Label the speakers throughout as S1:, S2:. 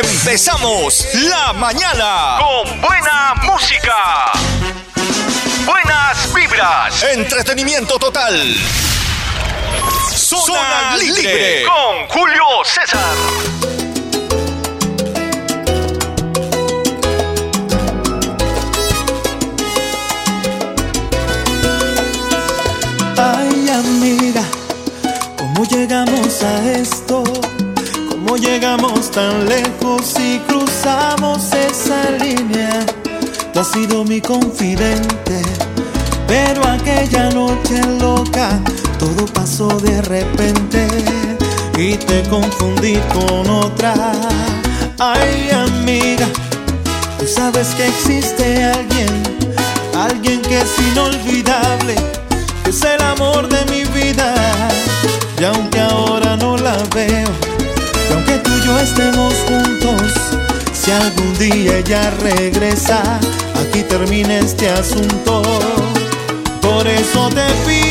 S1: Empezamos la mañana con buena música. Buenas vibras. Entretenimiento total. Zona, libre. con Julio César.
S2: ¿Cómo llegamos tan lejos y cruzamos esa línea? Tú has sido mi confidente, pero aquella noche loca todo pasó de repente y te confundí con otra. Ay, amiga, tú sabes que existe alguien, alguien que es inolvidable, que es el amor de mi vida. Y aunque ahora no la veo, y aunque tú y yo estemos juntos, si algún día ella regresa, aquí termina este asunto. Por eso te pido,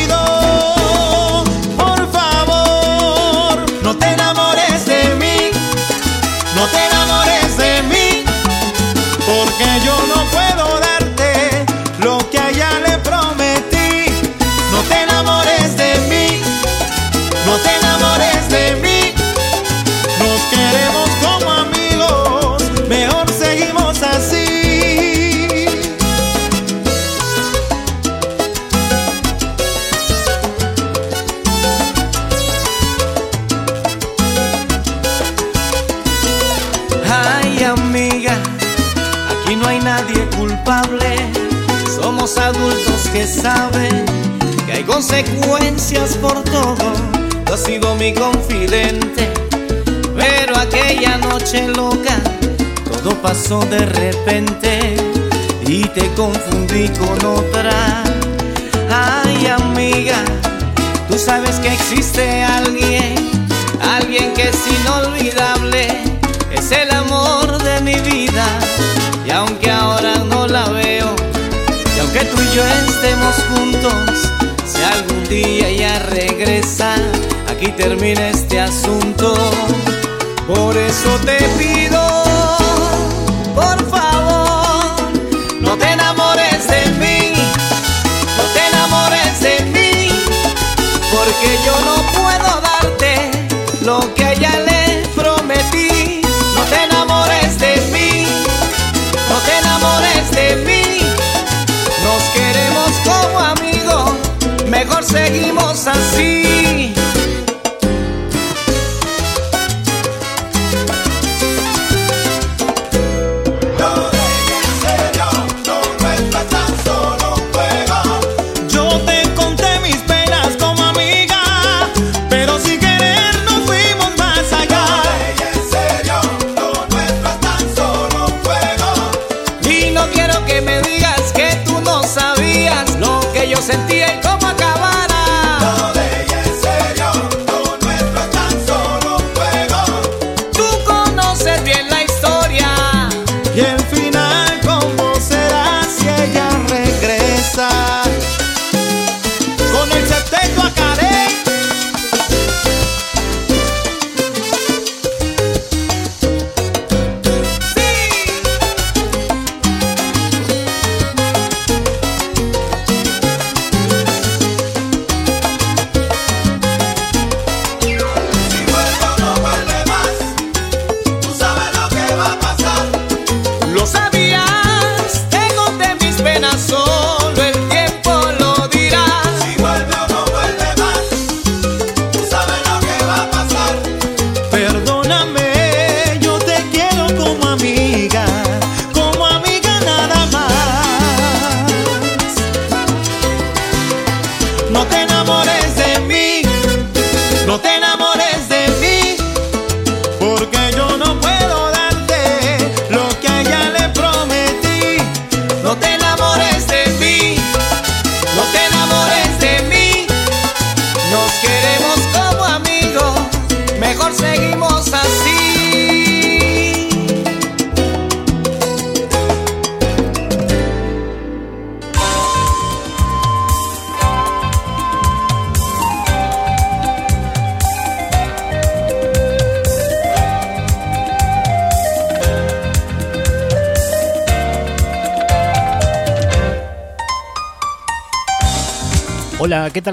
S3: consecuencias por todo. Tú has sido mi confidente, pero aquella noche loca todo pasó de repente y te confundí con otra. Ay amiga, tú sabes que existe alguien, alguien que es inolvidable es el amor de mi vida. Y aunque ahora no la veo, y aunque tú y yo estemos juntos, algún día ella regresa, aquí termina este asunto. Por eso te pido, seguimos así.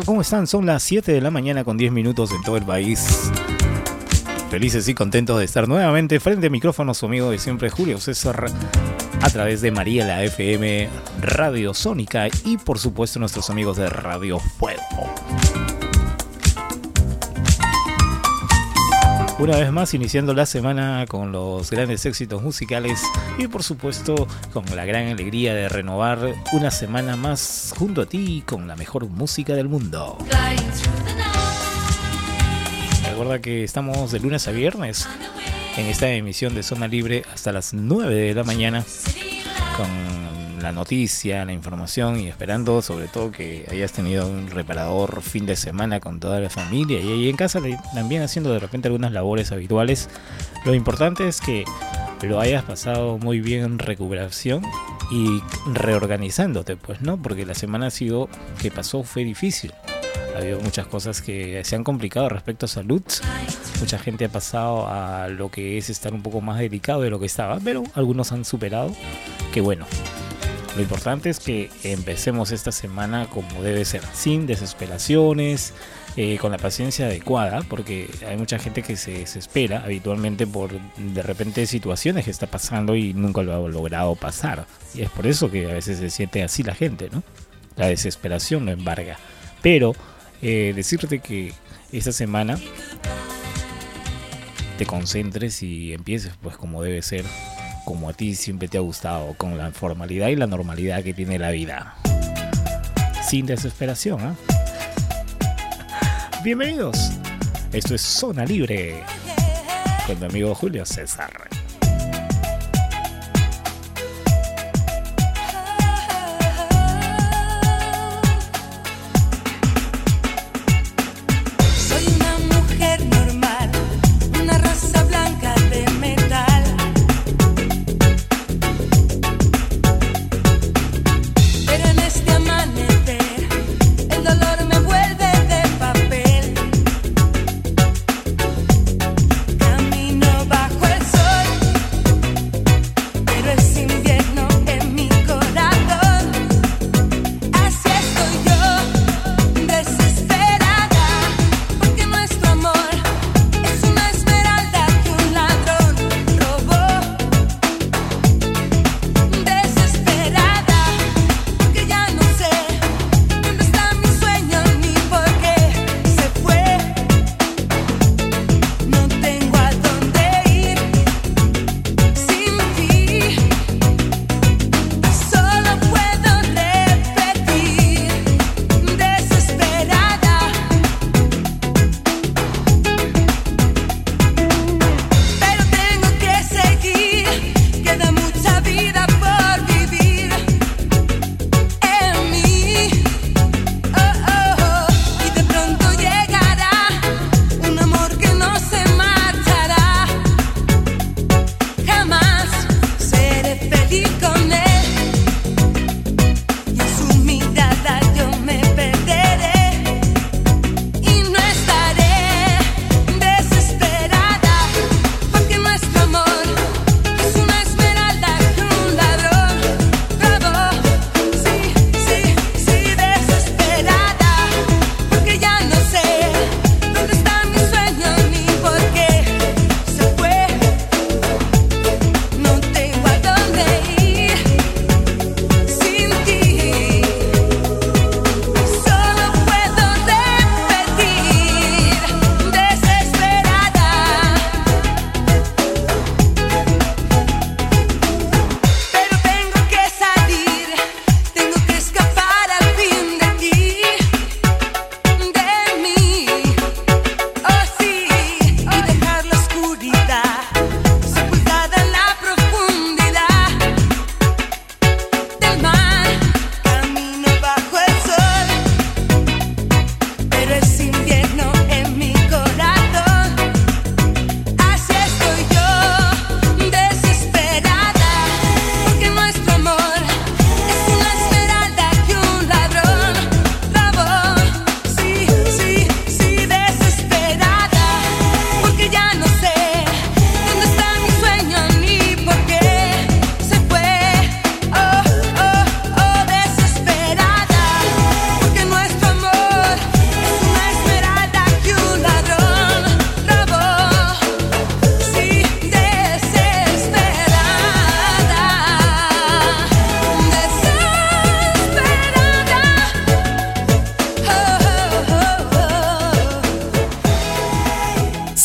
S3: ¿Cómo
S4: están? Son las 7 de la mañana con 10 minutos en todo el país. Felices y contentos de estar nuevamente frente a micrófonos, su amigo de siempre, Julio César, a través de María la FM, Radio Sónica y por supuesto nuestros amigos de Radio Fuego. Una vez más iniciando la semana con los grandes éxitos musicales y por supuesto con la gran alegría de renovar una semana más junto a ti con la mejor música del mundo. Recuerda que estamos de lunes a viernes en esta emisión de Zona Libre hasta las 9 de la mañana con la noticia, la información y esperando sobre todo que hayas tenido un reparador fin de semana con toda la familia y ahí en casa también haciendo de repente algunas labores habituales. Lo importante es que lo hayas pasado muy bien en recuperación y reorganizándote, pues, ¿no? Porque la semana ha sido que pasó fue difícil. Ha habido muchas cosas que se han complicado respecto a salud. Mucha gente ha pasado a lo que es estar un poco más delicado de lo que estaba, pero algunos han superado. Que bueno, lo importante es que empecemos esta semana como debe ser, sin desesperaciones, eh, con la paciencia adecuada, porque hay mucha gente que se desespera habitualmente por de repente situaciones que está pasando y nunca lo ha logrado pasar. Y es por eso que a veces se siente así la gente, ¿no? La desesperación lo embarga. Pero eh, decirte que esta semana te concentres y empieces pues como debe ser como a ti siempre te ha gustado, con la formalidad y la normalidad que tiene la vida. Sin desesperación, ¿eh? Bienvenidos. Esto es Zona Libre con mi amigo Julio César.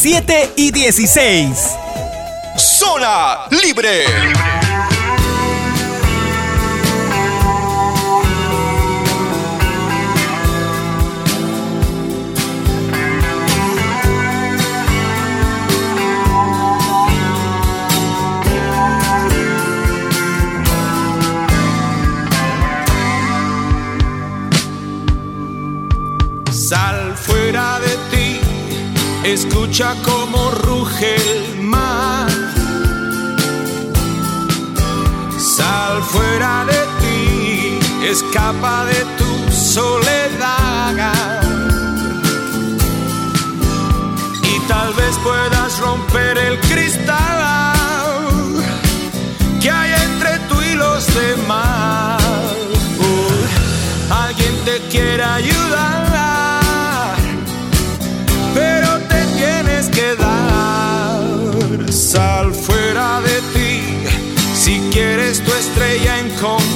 S5: 7 y 16.
S1: Zona Libre.
S6: Escucha cómo ruge el mar. Sal fuera de ti, escapa de tu soledad. Y tal vez puedas romper el cristal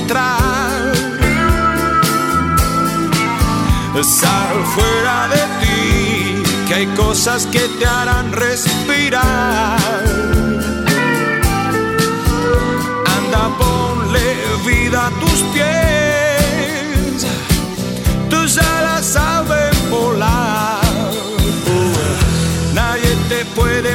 S6: encontrar. Sal fuera de ti, que hay cosas que te harán respirar. Anda, ponle vida a tus pies, tus alas saben volar. Nadie te puede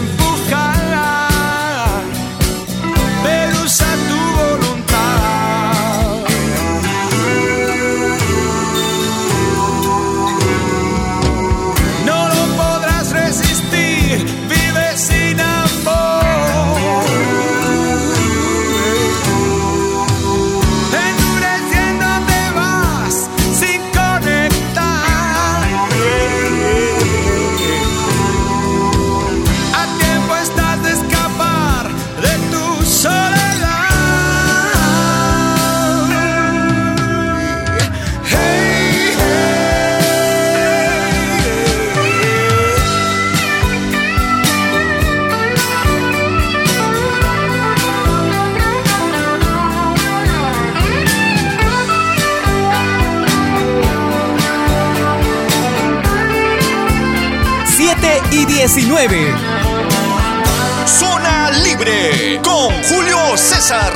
S5: 2019.
S1: Zona Libre con Julio César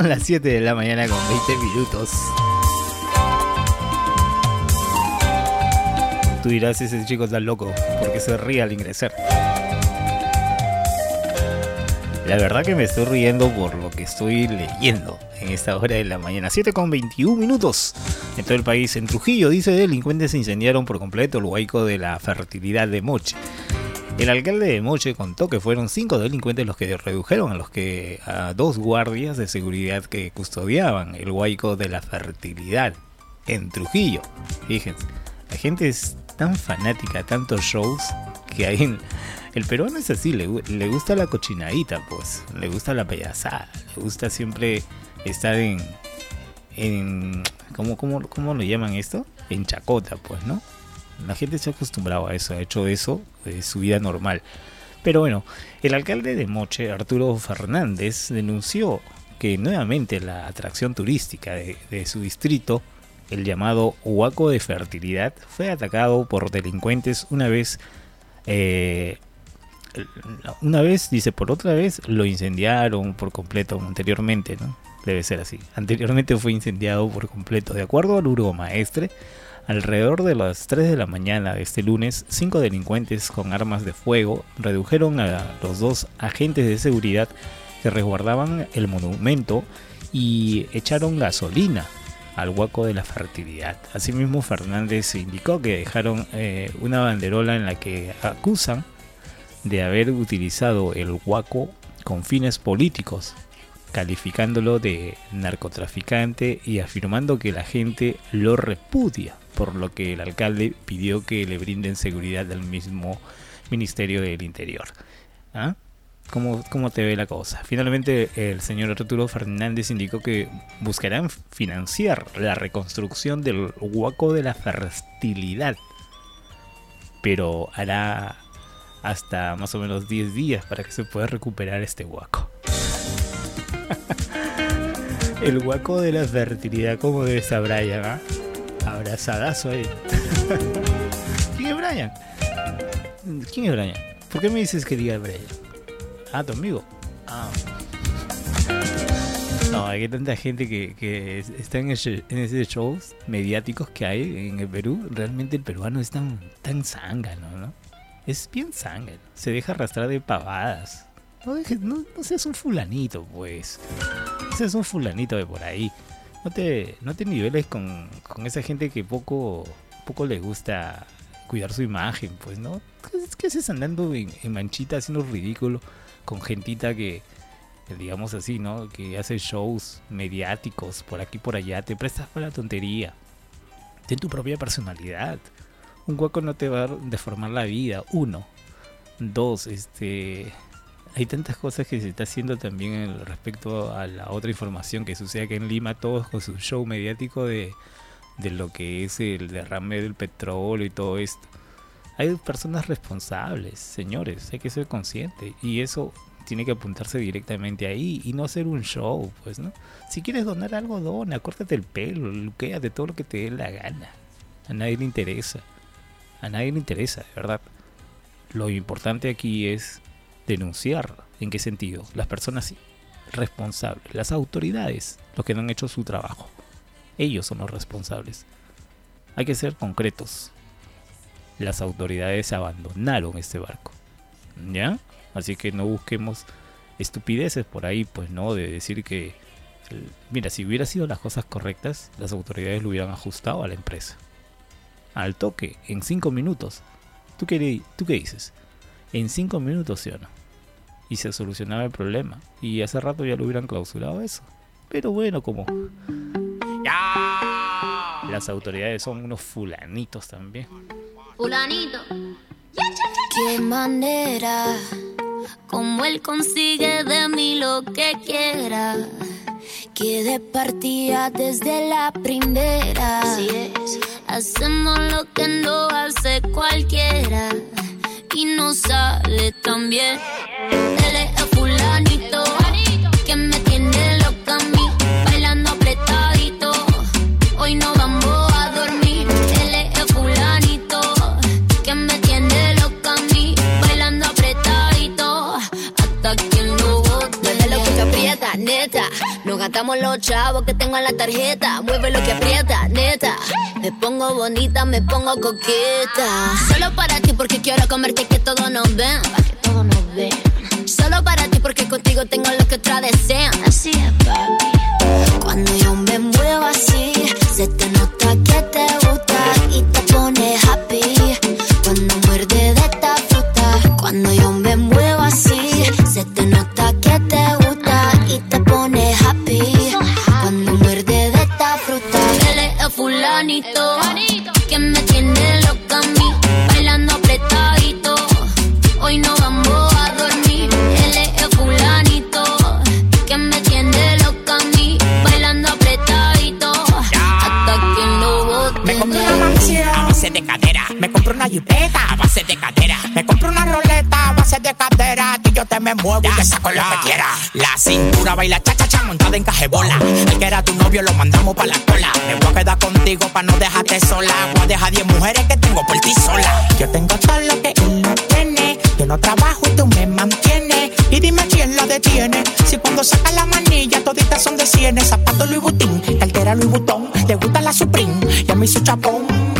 S4: Son las 7 de la mañana con 20 minutos. Tú dirás, ese chico está loco, porque se ríe al ingresar. La verdad que me estoy riendo por lo que estoy leyendo en esta hora de la mañana. 7 con 21 minutos. En todo el país, en Trujillo, dice, delincuentes incendiaron por completo el huaico de la fertilidad de Moche. El alcalde de Moche contó que fueron cinco delincuentes los que redujeron a los que a dos guardias de seguridad que custodiaban el huaico de la fertilidad en Trujillo. Fíjense, la gente es tan fanática, tantos shows que hay en... El peruano es así, le, le gusta la cochinadita, pues, le gusta la payasada, le gusta siempre estar en... en ¿cómo, cómo, ¿Cómo lo llaman esto? En chacota, pues, ¿no? La gente se ha acostumbrado a eso, ha hecho eso de su vida normal. Pero bueno, el alcalde de Moche, Arturo Fernández, denunció que nuevamente la atracción turística de, su distrito, el llamado Huaco de Fertilidad, fue atacado por delincuentes una vez, eh, una vez, dice, por otra vez lo incendiaron por completo anteriormente, ¿no? Debe ser así. Anteriormente fue incendiado por completo. De acuerdo al Maestre, alrededor de las 3 de la mañana de este lunes, cinco delincuentes con armas de fuego redujeron a los dos agentes de seguridad que resguardaban el monumento y echaron gasolina al huaco de la fertilidad. Asimismo, Fernández indicó que dejaron eh, una banderola en la que acusan de haber utilizado el huaco con fines políticos, calificándolo de narcotraficante y afirmando que la gente lo repudia, por lo que el alcalde pidió que le brinden seguridad al mismo Ministerio del Interior. ¿Ah? cómo, cómo te ve la cosa. Finalmente, el señor Arturo Fernández indicó que buscarán financiar la reconstrucción del huaco de la fertilidad, pero hará hasta más o menos 10 días para que se pueda recuperar este huaco. el huaco de la fertilidad, ¿cómo debe estar Brian? Ah? Abrazadazo ahí. ¿Quién es Brian? ¿Quién es Brian? ¿Por qué me dices que diga Brian? Ah, tu amigo. Ah. No, hay tanta gente que, está en, ese, shows mediáticos que hay en el Perú. Realmente el peruano es tan, tan zángano, ¿no? Es bien zángano. Se deja arrastrar de pavadas. No, no, seas un fulanito, pues. No seas un fulanito de por ahí. No te, no te niveles con, con esa gente que poco, poco le gusta cuidar su imagen, pues, ¿no? ¿Qué, haces andando en, en manchita haciendo ridículo? con gentita que, digamos así, ¿no? Que hace shows mediáticos por aquí por allá, te prestas para la tontería. Ten tu propia personalidad. Un hueco no te va a deformar la vida. Uno. Dos, este. Hay tantas cosas que se está haciendo también respecto a la otra información que sucede que en Lima, todos con su show mediático de, de lo que es el derrame del petróleo y todo esto hay personas responsables, señores, hay que ser conscientes y eso tiene que apuntarse directamente ahí y no hacer un show, pues, ¿no? Si quieres donar algo, dona, córtate el pelo, de todo lo que te dé la gana. A nadie le interesa. A nadie le interesa, de verdad. Lo importante aquí es denunciar. ¿En qué sentido? Las personas responsables, las autoridades, los que no han hecho su trabajo. Ellos son los responsables. Hay que ser concretos las autoridades abandonaron este barco. ¿Ya? Así que no busquemos estupideces por ahí, pues no, de decir que, mira, si hubiera sido las cosas correctas, las autoridades lo hubieran ajustado a la empresa. Al toque, en cinco minutos. ¿Tú qué, tú qué dices? En cinco minutos, ¿sí o no? Y se solucionaba el problema. Y hace rato ya lo hubieran clausurado eso. Pero bueno, como... Las autoridades son unos fulanitos también.
S7: Fulanito. Qué manera, como él consigue de mí lo que quiera. Que de partida desde la primera. Hacemos lo que no hace cualquiera. Y no sale tan bien. Él es fulanito. Que me tiene loca a mí. Bailando apretadito. Hoy no vamos a dormir. Él es fulanito que me tiene loca a mí, bailando apretadito, hasta que lo bote. lo que aprieta, neta. Nos gastamos los chavos que tengo en la tarjeta. Mueve lo que aprieta, neta. Me pongo bonita, me pongo coqueta. Solo para ti porque quiero comerte que todo nos ven. que todo nos ven. Solo para ti porque contigo tengo lo que otra desean. Así es, papi. Cuando yo me muevo así, se te nota que te gusta y te pone happy. Cuando fulanito
S8: una
S9: jipeta a base de cadera. Me compro una roleta a base de cadera. Y yo te me muevo y te saco lo que quiera. La cintura baila cha cha cha montada en cajebola. El que era tu novio lo mandamos pa' la cola. Me voy a quedar contigo pa' no dejarte sola. Voy a dejar 10 mujeres que tengo por ti sola. Yo tengo todo lo que él no tiene. Yo no trabajo y tú me mantienes. Y dime quién lo detiene. Si cuando saca la manilla toditas son de cienes. Zapato Louis Vuitton, cartera Louis Vuitton. Le gusta la Supreme y a mí su chapón.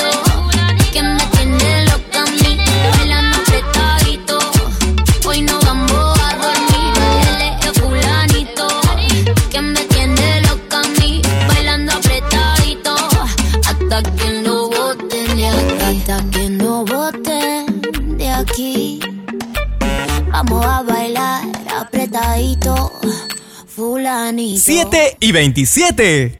S5: 7 y 27.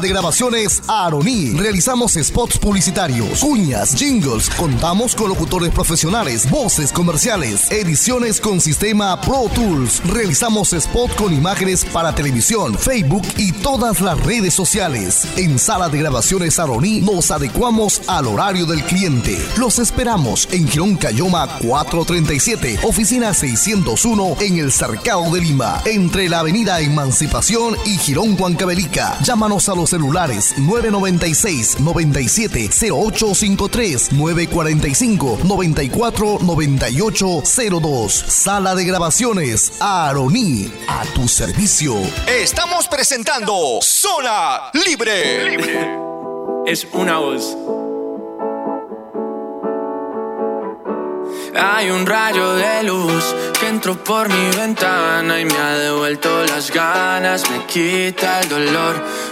S10: de grabaciones Aroní. Realizamos spots publicitarios, cuñas, jingles. Contamos con locutores profesionales, voces comerciales, ediciones con sistema Pro Tools. Realizamos spot con imágenes para televisión, Facebook y todas las redes sociales. En Sala de grabaciones Aroní nos adecuamos al horario del cliente. Los esperamos en Girón Cayoma 437, oficina 601 en el Cercado de Lima, entre la avenida Emancipación y Girón Huancavelica. Llámanos a los celulares 996 97 0853 945 94 98 02. Sala de grabaciones Aroní a tu servicio.
S1: Estamos presentando Zona Libre.
S6: Es una voz. Hay un rayo de luz que entró por mi ventana y me ha devuelto las ganas, me quita el dolor.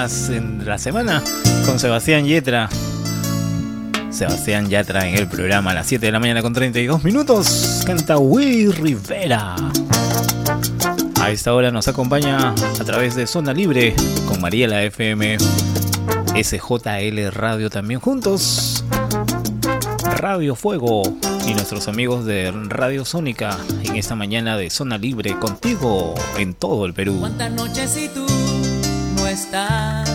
S4: en la semana con Sebastián Yetra. Sebastián Yatra en el programa a las 7 de la mañana con 32 minutos. Canta Will Rivera. A esta hora nos acompaña a través de Zona Libre con Mariela FM, SJL Radio también juntos. Radio Fuego y nuestros amigos de Radio Sónica en esta mañana de Zona Libre contigo en todo el Perú.
S11: ¿Cuántas noches si tú no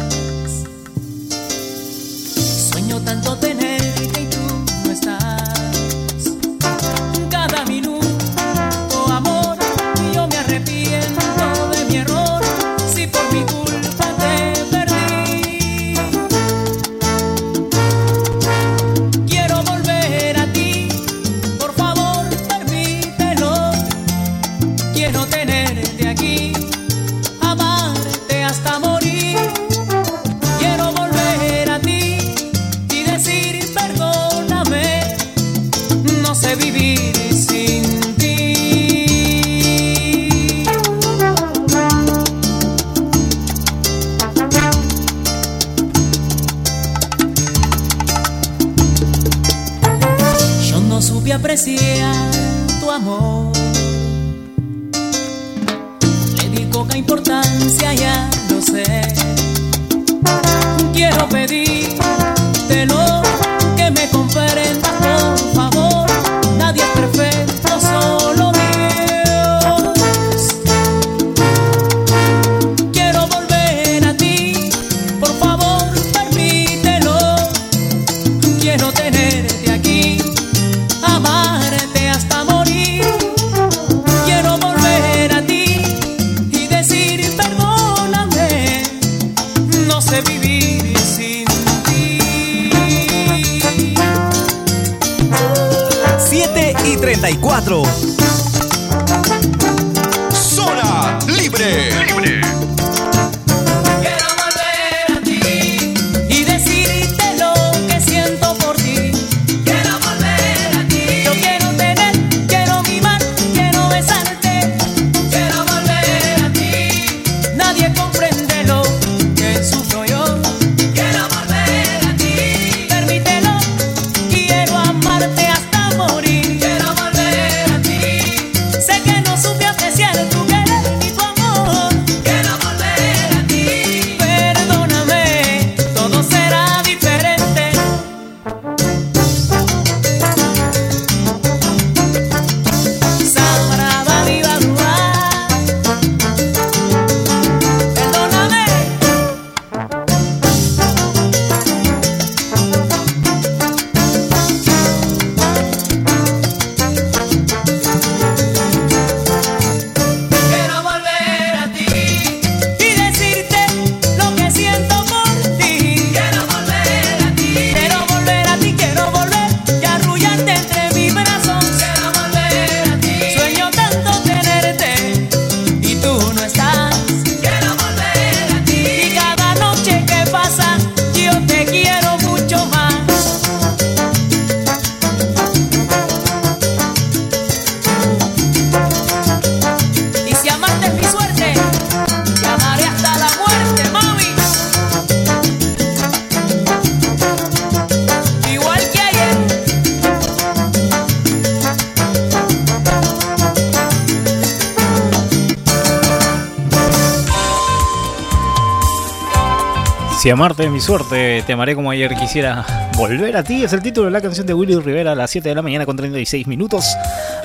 S11: amarte mi suerte, te amaré
S4: como ayer quisiera volver a ti. Es el título de la canción de Willy Rivera a las 7 de la mañana con 36 minutos.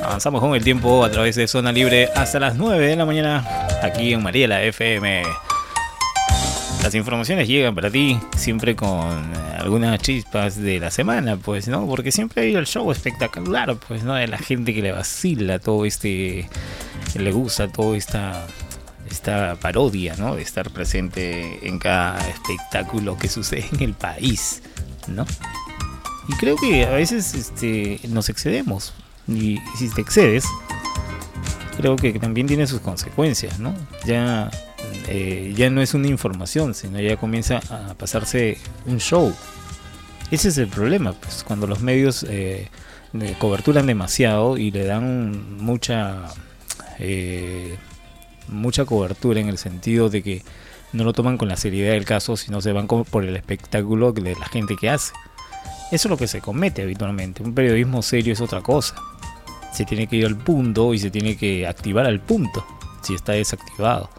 S4: Avanzamos con el tiempo a través de Zona Libre hasta las 9 de la mañana aquí en Mariela FM. Las informaciones llegan para ti siempre con algunas chispas de la semana, pues, ¿no? Porque siempre hay el show espectacular, pues, ¿no? De la gente que le vacila todo este... le gusta toda esta esta parodia, ¿no? De estar presente en cada espectáculo que sucede en el país, ¿no? Y creo que a veces este, nos excedemos. Y si te excedes, creo que también tiene sus consecuencias, ¿no? Ya, eh, ya no es una información, sino ya comienza a pasarse un show. Ese es el problema, pues, cuando los medios eh, coberturan demasiado y le dan mucha... eh, mucha cobertura en el sentido de que no lo toman con la seriedad del caso, sino se van por el espectáculo de la gente que hace. Eso es lo que se comete habitualmente. Un periodismo serio es otra cosa. Se tiene que ir al punto y se tiene que activar al punto si está desactivado.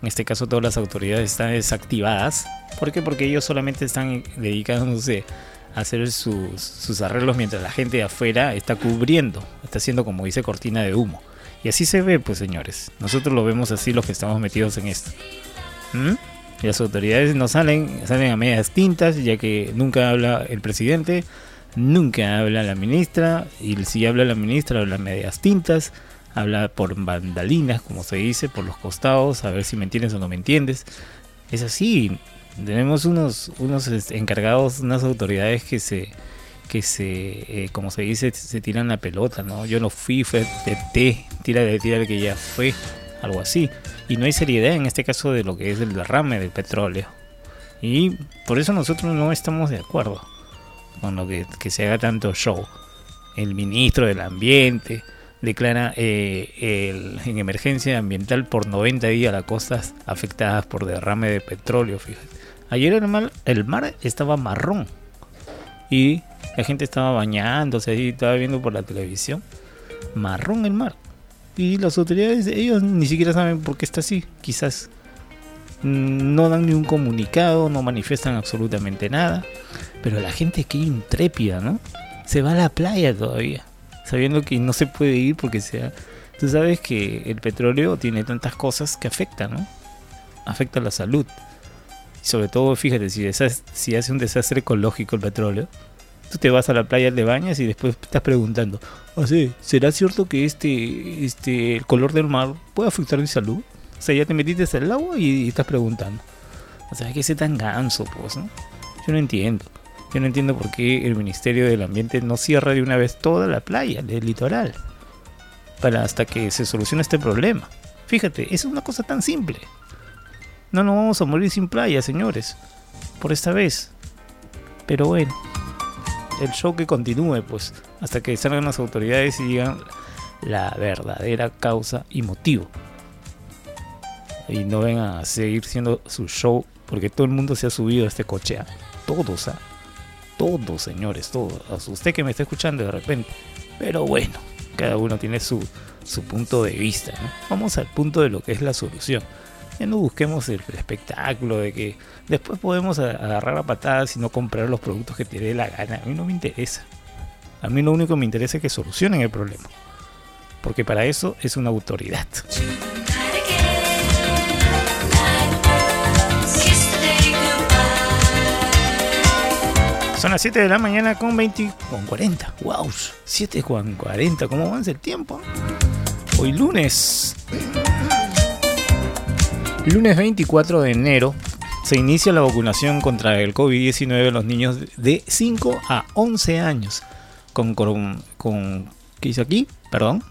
S4: En este caso todas las autoridades están desactivadas. ¿Por qué? Porque ellos solamente están dedicándose a hacer sus, sus arreglos mientras la gente de afuera está cubriendo, está haciendo como dice cortina de humo. Y así se ve, pues señores. Nosotros lo vemos así los que estamos metidos en esto. ¿Mm? Y las autoridades no salen, salen a medias tintas, ya que nunca habla el presidente, nunca habla la ministra, y si habla la ministra, habla medias tintas, habla por bandalinas, como se dice, por los costados, a ver si me entiendes o no me entiendes. Es así, tenemos unos, unos encargados, unas autoridades que se, que se, eh, como se dice, se tiran la pelota, ¿no? Yo no fui, fue de té, tira de tira que ya fue, algo así y no hay seriedad en este caso de lo que es el derrame del petróleo. Y por eso nosotros no estamos de acuerdo con lo que, se haga tanto show. El ministro del Ambiente declara eh, en emergencia ambiental por 90 días las costas afectadas por derrame de petróleo. Fíjate. Ayer el mar, el mar estaba marrón y la gente estaba bañándose y estaba viendo por la televisión. Marrón el mar. Y las autoridades, ellos ni siquiera saben por qué está así. Quizás no dan ni un comunicado, no manifiestan absolutamente nada. Pero la gente que intrépida, ¿no? Se va a la playa todavía, sabiendo que no se puede ir porque sea... Tú sabes que el petróleo tiene tantas cosas que afectan, ¿no? Afecta la salud. Y sobre todo, fíjate, si, si hace un desastre ecológico el petróleo, tú te vas a la playa, de bañas y después estás preguntando, ¿Ah, ¿será cierto que este, este, el color del mar puede afectar mi salud? O sea, ya te metiste al agua y, estás preguntando. O sea, que ese tan ganso, pues. Yo no entiendo. Yo no entiendo por qué el Ministerio del Ambiente no cierra de una vez toda la playa, el litoral, para hasta que se solucione este problema. Fíjate, es una cosa tan simple. No nos vamos a morir sin playa, señores. Por esta vez. Pero bueno el show que continúe, pues, hasta que salgan las autoridades y digan la verdadera causa y motivo. Y no vengan a seguir siendo su show, porque todo el mundo se ha subido a este coche. ¿ah? Todos, ¿ah? Todos, señores, todos. Usted que me está escuchando de repente. Pero bueno, cada uno tiene su, su punto de vista. Vamos al punto de lo que es la solución. Ya no busquemos el espectáculo de que después podemos agarrar a patadas y no comprar los productos que te dé la gana. A mí no me interesa. A mí lo único que me interesa es que solucionen el problema. Porque para eso es una autoridad. Son las 7 de la mañana con 20 con 40. Wow, 7 con 40. ¿Cómo avanza el tiempo? Hoy lunes Lunes 24 de enero se inicia la vacunación contra el COVID-19 en los niños de 5 a 11 años con, con, ¿qué dice aquí? Perdón,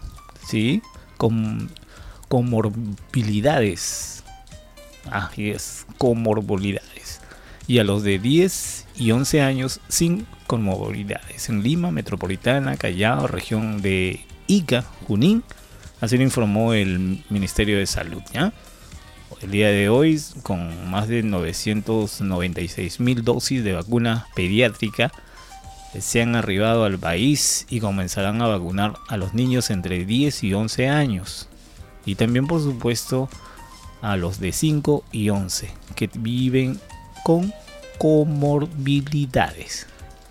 S4: sí, con comorbilidades. Ah, es, comorbilidades. Y a los de 10 y 11 años sin comorbilidades. En Lima, Metropolitana, Callao, región de Ica, Junín. Así lo informó el Ministerio de Salud, ¿ya? El día de hoy con más de 996 mil dosis de vacuna pediátrica se han arribado al país y comenzarán a vacunar a los niños entre 10 y 11 años y también por supuesto a los de 5 y 11 que viven con comorbilidades.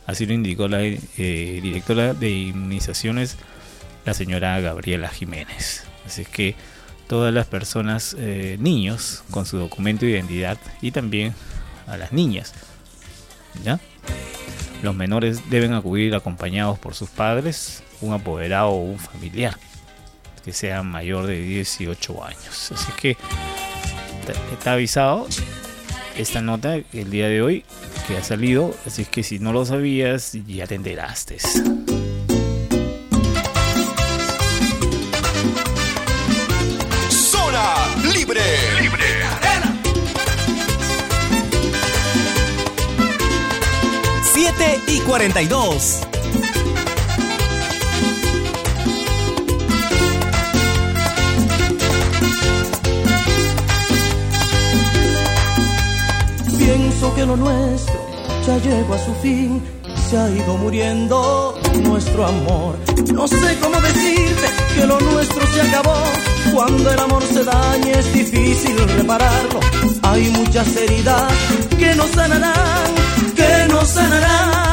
S4: Así lo indicó la eh, directora de inmunizaciones, la señora Gabriela Jiménez. Así que todas las personas, eh, niños, con su documento de identidad y también a las niñas. ¿ya? Los menores deben acudir acompañados por sus padres, un apoderado o un familiar que sea mayor de 18 años. Así que está avisado esta nota el día de hoy que ha salido, así que si no lo sabías ya te enteraste.
S1: 42.
S5: Pienso que lo
S12: nuestro ya llegó a su fin, se ha ido muriendo nuestro amor. No sé cómo decirte que lo nuestro se acabó. Cuando el amor se daña es difícil repararlo. Hay muchas heridas que no sanarán, que no sanarán.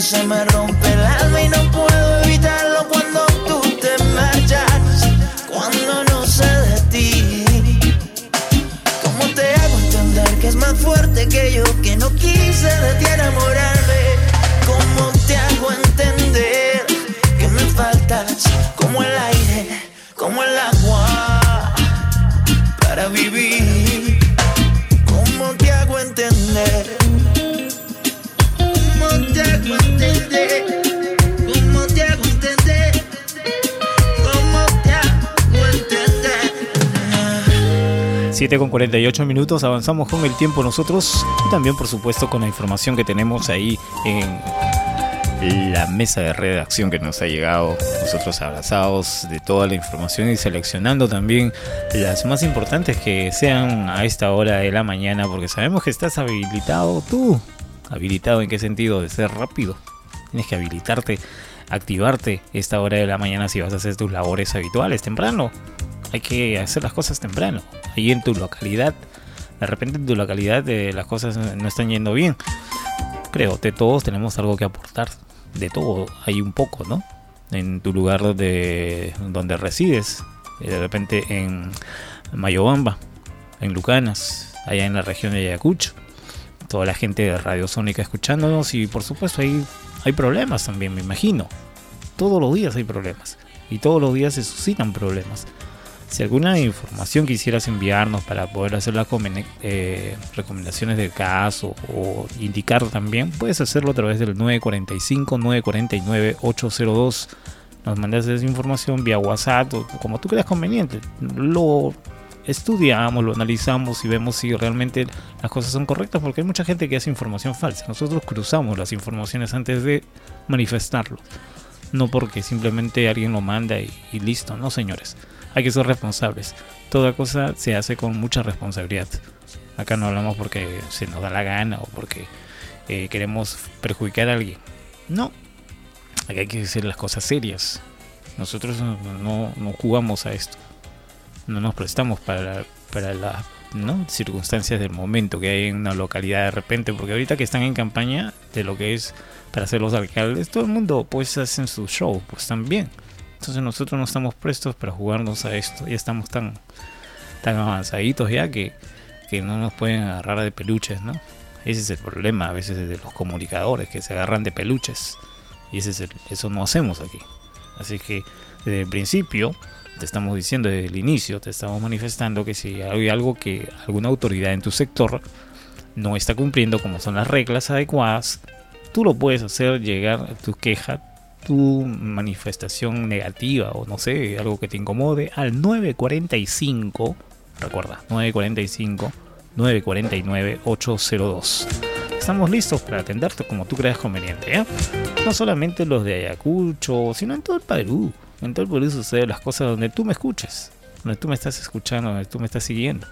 S13: Se me rompe el alma y no puedo
S4: 7 con 48 minutos, avanzamos con el tiempo nosotros y también por supuesto con la información que tenemos ahí en la mesa de redacción que nos ha llegado, nosotros abrazados de toda la información y seleccionando también las más importantes que sean a esta hora de la mañana porque sabemos que estás habilitado tú, habilitado en qué sentido, de ser rápido, tienes que habilitarte, activarte esta hora de la mañana si vas a hacer tus labores habituales temprano, hay que hacer las cosas temprano, ahí en tu localidad. De repente en tu localidad eh, las cosas no están yendo bien. Creo que todos tenemos algo que aportar. De todo hay un poco, ¿no? En tu lugar donde, donde resides. Eh, De repente en Mayobamba, en Lucanas, allá en la región de Ayacucho. Toda la gente de Radio Sónica escuchándonos y por supuesto ahí hay problemas también, me imagino. Todos los días hay problemas. Y todos los días se suscitan problemas. Si alguna información quisieras enviarnos para poder hacer las eh, recomendaciones del caso o indicar también, puedes hacerlo a través del 945-949-802. Nos mandas esa información vía WhatsApp o como tú creas conveniente. Lo estudiamos, lo analizamos y vemos si realmente las cosas son correctas porque hay mucha gente que hace información falsa. Nosotros cruzamos las informaciones antes de manifestarlo. No porque simplemente alguien lo manda y, y listo, no señores. Hay que ser responsables. Toda cosa se hace con mucha responsabilidad. Acá no hablamos porque se nos da la gana o porque eh, queremos perjudicar a alguien. No. Aquí hay que hacer las cosas serias. Nosotros no, no- no jugamos a esto. No nos prestamos para, para las ¿no? circunstancias del momento que hay en una localidad de repente. Porque ahorita que están en campaña de lo que es para ser los alcaldes, todo el mundo pues hacen su show, pues también. Entonces nosotros no estamos prestos para jugarnos a esto. Ya estamos tan, tan avanzaditos ya que, que no nos pueden agarrar de peluches, ¿no? Ese es el problema a veces de los comunicadores que se agarran de peluches. Y ese es eso no hacemos aquí. Así que desde el principio te estamos diciendo, desde el inicio te estamos manifestando que si hay algo que alguna autoridad en tu sector no está cumpliendo como son las reglas adecuadas, tú lo puedes hacer llegar tu queja, tu manifestación negativa o no sé, algo que te incomode al 945, recuerda, 945 949 802. Estamos listos para atenderte como tú creas conveniente, ¿eh? No solamente los de Ayacucho, sino en todo el Perú. En todo el Perú suceden las cosas donde tú me escuches, donde tú me estás escuchando, donde tú me estás siguiendo.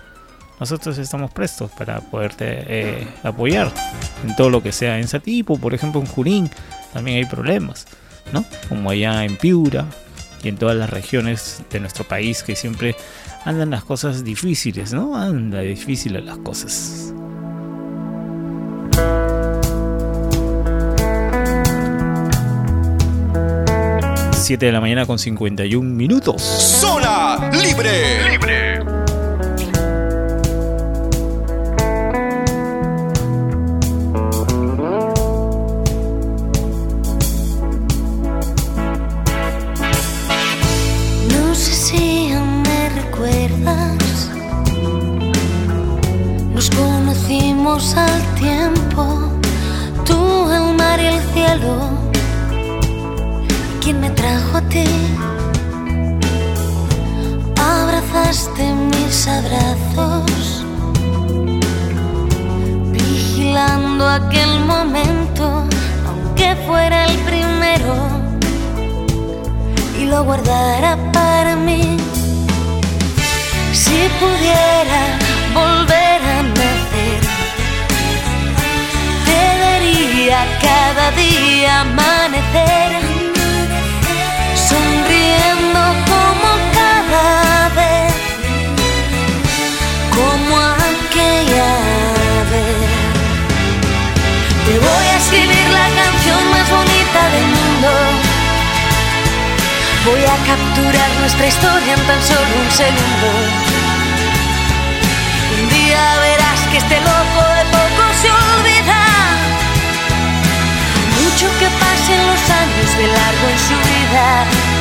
S4: Nosotros estamos prestos para poderte eh, apoyar en todo lo que sea en Satipo, por ejemplo en Junín, también hay problemas, ¿no? Como allá en Piura y en todas las regiones de nuestro país que siempre andan las cosas difíciles, ¿no? Anda difíciles las cosas. 7 de la mañana con 51 minutos.
S1: Zona Libre. Libre.
S14: Al tiempo, tú, el mar y el cielo. ¿Quién me trajo a ti? tomaste mis abrazos, vigilando aquel momento, aunque fuera el primero, y lo guardara para mí. Si pudiera volver vería cada día amanecer, sonriendo como cada vez, como aquella vez. Te voy a escribir la canción más bonita del mundo. Voy a capturar nuestra historia en tan solo un segundo. Un día verás que este loco de poco se olvida. Mucho que pasen los años de largo en su vida.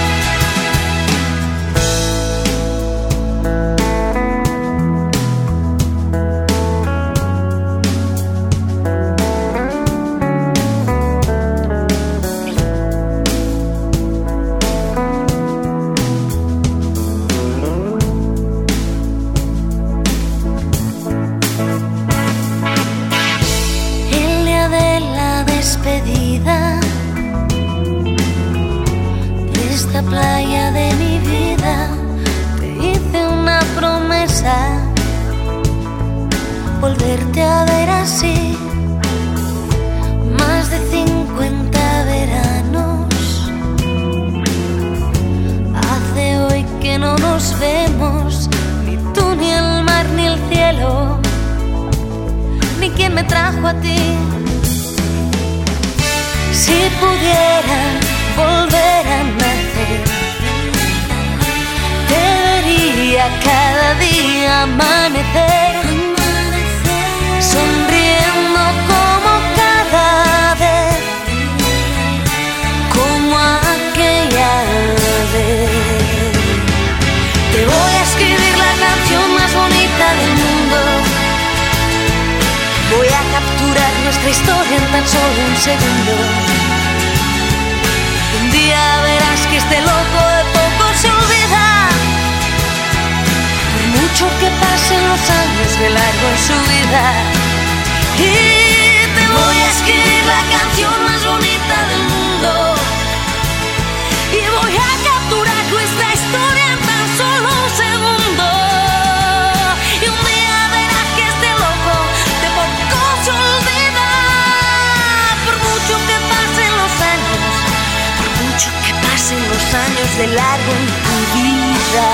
S14: De largo en tu vida.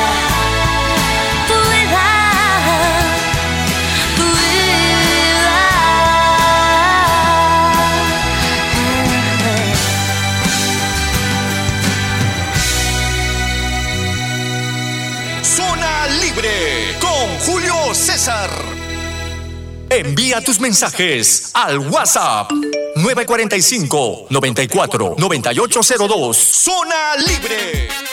S14: Tu vida, tu vida.
S7: Zona Libre con Julio César.
S15: Envía tus mensajes al WhatsApp 945 94 9802.
S7: Zona Libre.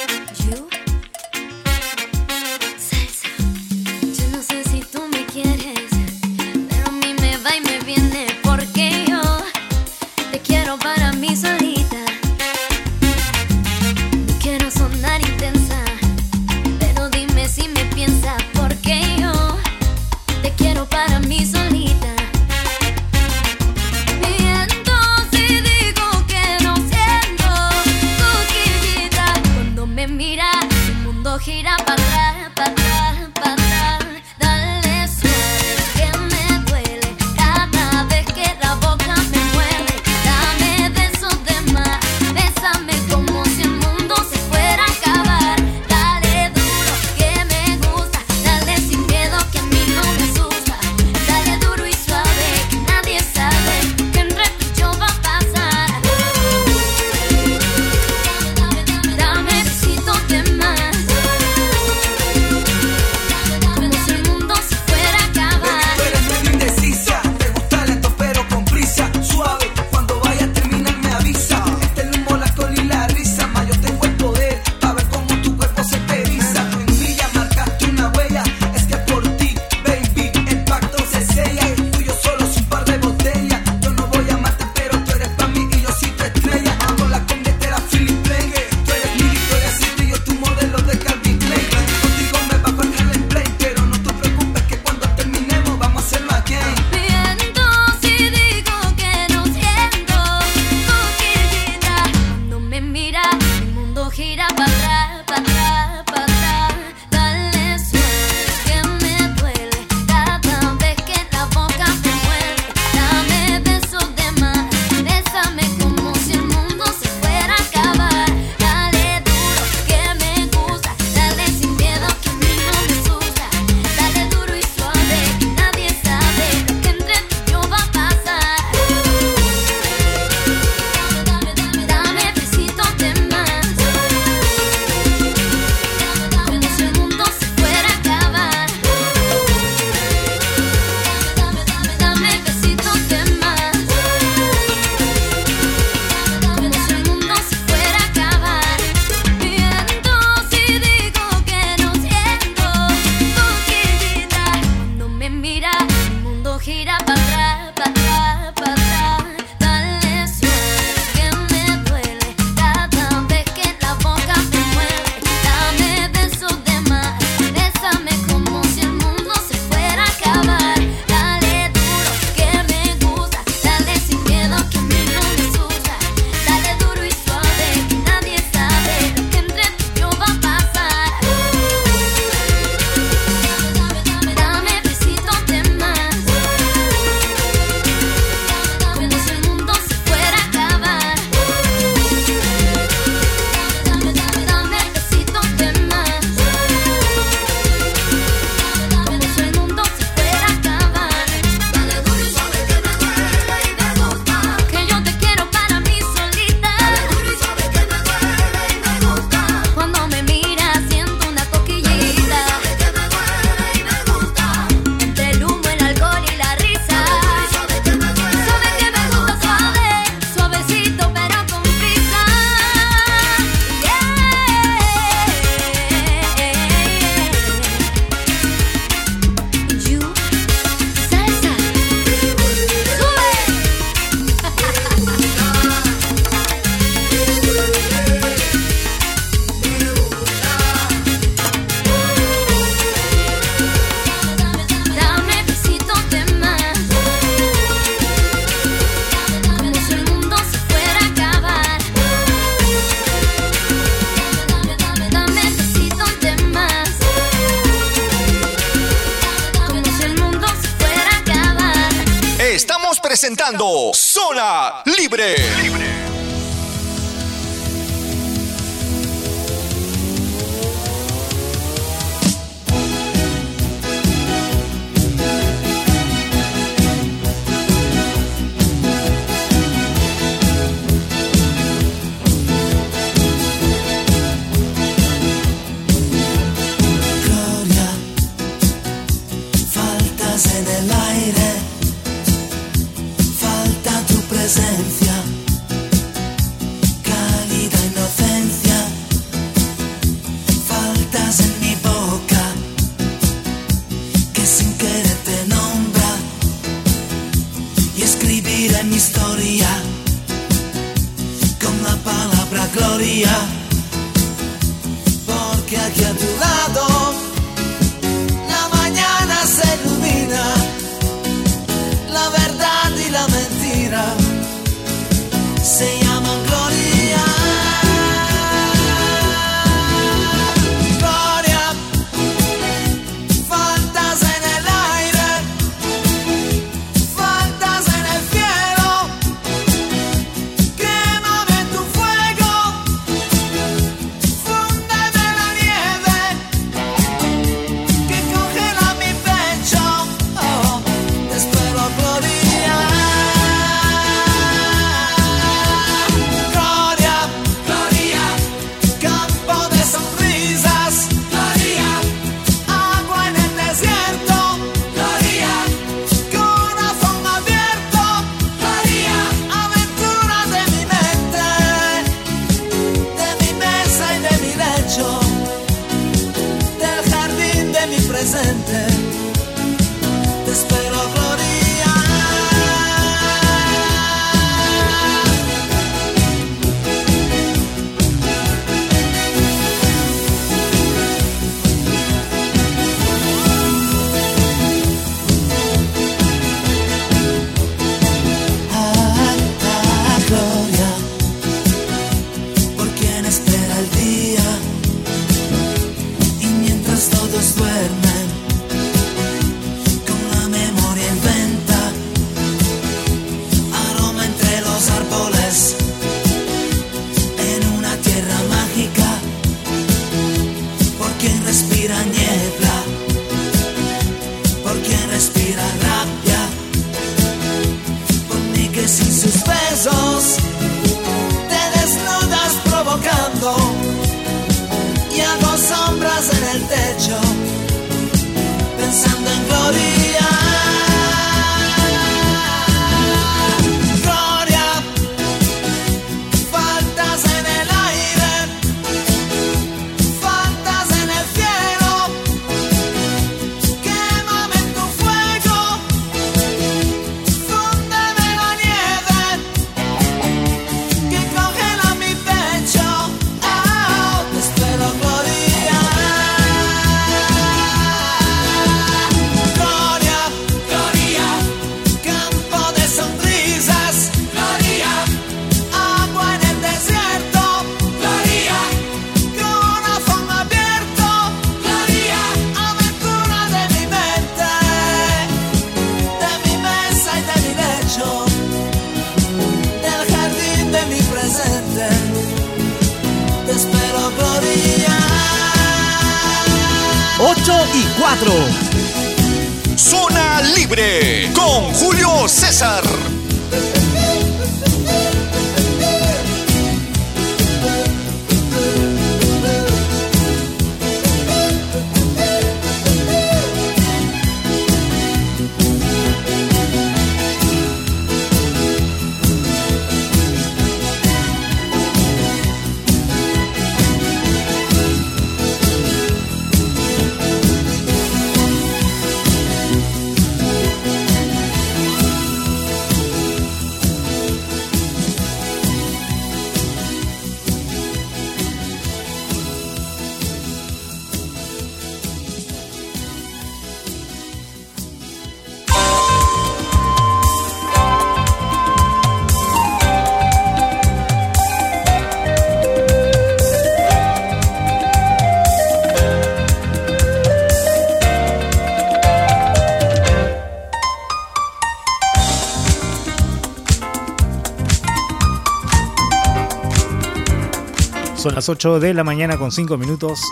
S4: Las 8 de la mañana con 5 minutos.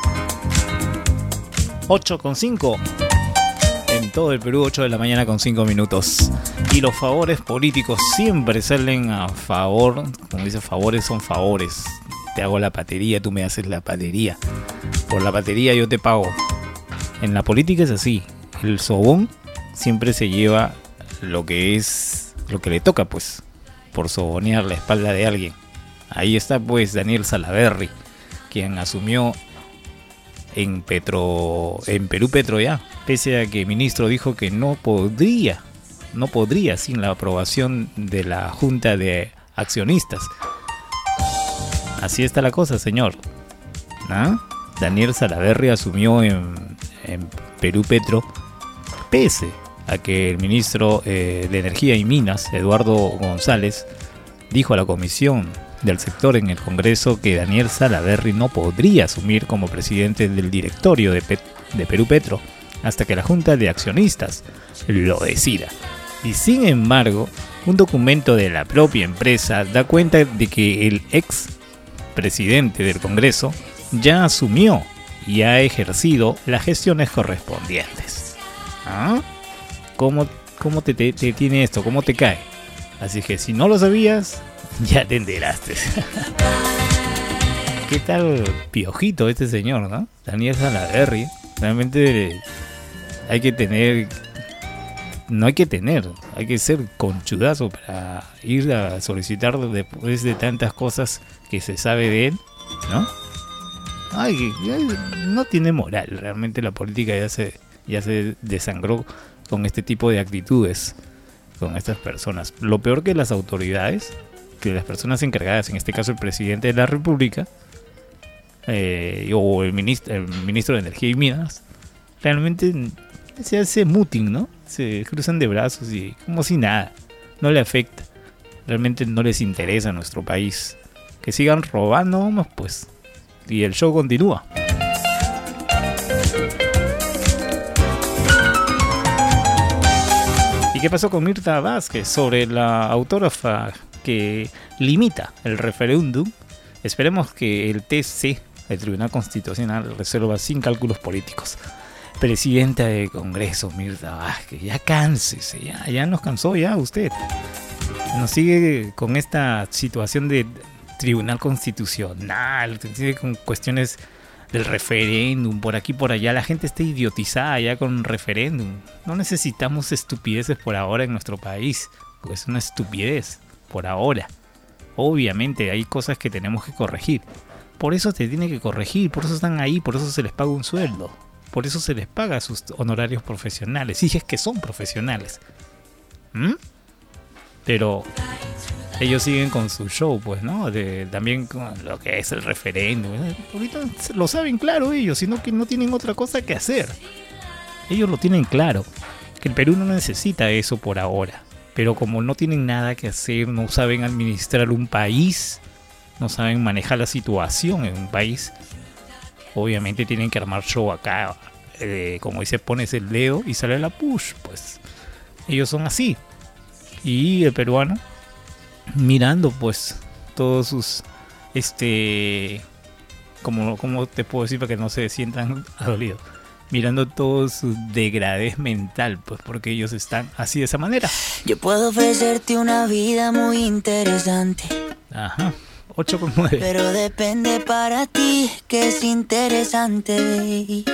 S4: 8 con 5. En todo el Perú, 8 de la mañana con 5 minutos. Y los favores políticos siempre salen a favor. Como dice, favores son favores. Te hago la patería, tú me haces la patería. Por la patería yo te pago. En la política es así. El sobón siempre se lleva lo que es lo que le toca, pues, por sobonear la espalda de alguien. Ahí está, pues, Daniel Salaverry, quien asumió en Petro, en Perú Petro ya, pese a que el ministro dijo que no podría, no podría sin la aprobación de la Junta de Accionistas. Así está la cosa, señor. Daniel Salaverry asumió en, en Perú Petro, pese a que el ministro eh, de Energía y Minas, Eduardo González, dijo a la comisión del sector en el Congreso que Daniel Salaverry no podría asumir como presidente del directorio de, Perú Petro hasta que la Junta de Accionistas lo decida. Y sin embargo, un documento de la propia empresa da cuenta de que el ex presidente del Congreso ya asumió y ha ejercido las gestiones correspondientes. ¿Ah? ¿Cómo, cómo te- te tiene esto? ¿Cómo te cae? Así que si no lo sabías, ya te enteraste. ¿Qué tal piojito este señor, no? Daniel Salaverry. Realmente hay que tener... No hay que tener, hay que ser conchudazo para ir a solicitar después de tantas cosas que se sabe de él, ¿no? Ay, no tiene moral, realmente la política ya se, ya se desangró con este tipo de actitudes con estas personas. Lo peor que las autoridades, que las personas encargadas, en este caso el presidente de la República, eh, o el ministro, el ministro de Energía y Minas, realmente se hace muting, ¿no? Se cruzan de brazos y como si nada, no le afecta. Realmente no les interesa a nuestro país. Que sigan robando, pues. y el show continúa. ¿Y qué pasó con Mirta Vázquez sobre la autógrafa que limita el referéndum? Esperemos que el TC, el Tribunal Constitucional, resuelva sin cálculos políticos. Presidenta de Congreso, Mirta Vázquez, ya cánsese, ya, ya nos cansó ya usted. Nos sigue con esta situación de Tribunal Constitucional, con cuestiones del referéndum, por aquí por allá, la gente está idiotizada ya con referéndum. No necesitamos estupideces por ahora en nuestro país, porque es una estupidez por ahora. Obviamente hay cosas que tenemos que corregir. Por eso te tiene que corregir, por eso están ahí, por eso se les paga un sueldo. Por eso se les paga sus honorarios profesionales, si es que son profesionales. ¿Mm? Pero ellos siguen con su show, pues, ¿no? De, también con lo que es el referéndum. Ahorita lo saben claro ellos, sino que no tienen otra cosa que hacer. Ellos lo tienen claro, que el Perú no necesita eso por ahora. Pero como no tienen nada que hacer, no saben administrar un país, no saben manejar la situación en un país, obviamente tienen que armar show acá. Eh, como dice, pones el dedo y sale la push, pues. Ellos son así. Y el peruano mirando pues todos sus este como, como te puedo decir para que no se sientan adolidos mirando todo su degradez mental pues porque ellos están así de esa manera.
S16: Yo puedo ofrecerte una vida muy interesante.
S4: Ajá 8 con 9
S16: pero depende para ti que es interesante.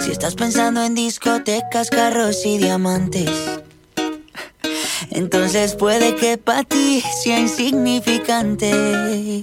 S16: Si estás pensando en discotecas carros y diamantes entonces puede que para ti sea insignificante.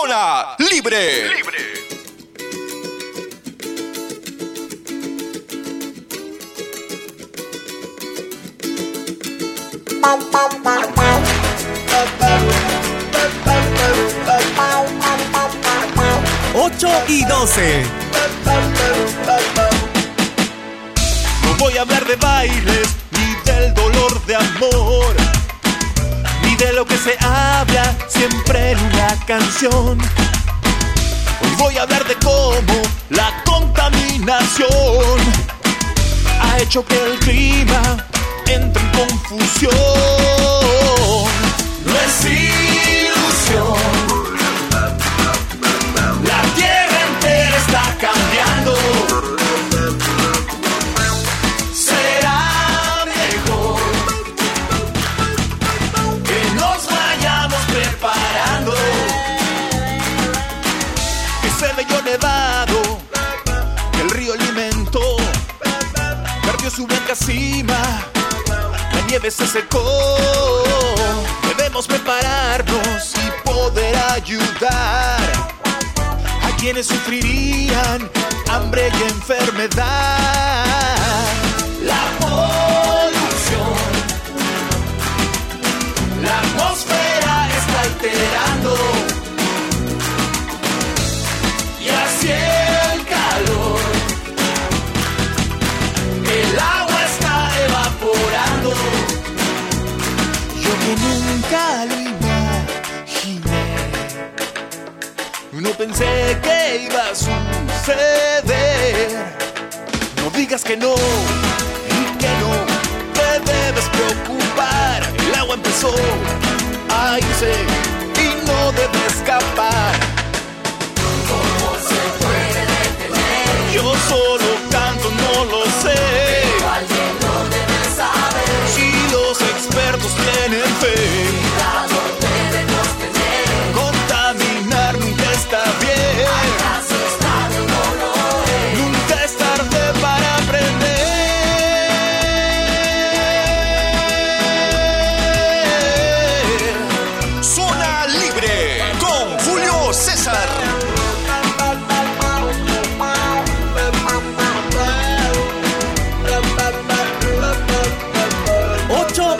S15: Zona Libre.
S5: Ocho y 12.
S1: voy a hablar de bailes, ni del dolor de amor, ni de lo que se habla siempre en una canción. Hoy voy a hablar de cómo la contaminación ha hecho que el clima entre en confusión. No es ilusión. Se secó. Debemos prepararnos y poder ayudar a quienes sufrirían hambre y enfermedad. La polución, la que nunca lo imaginé. No pensé que iba a suceder. No digas que no y que no te debes preocupar. El agua empezó a irse y no debe escapar. Contaminar nunca está bien. Nunca es tarde para aprender.
S15: Zona Libre con Julio César.
S5: 8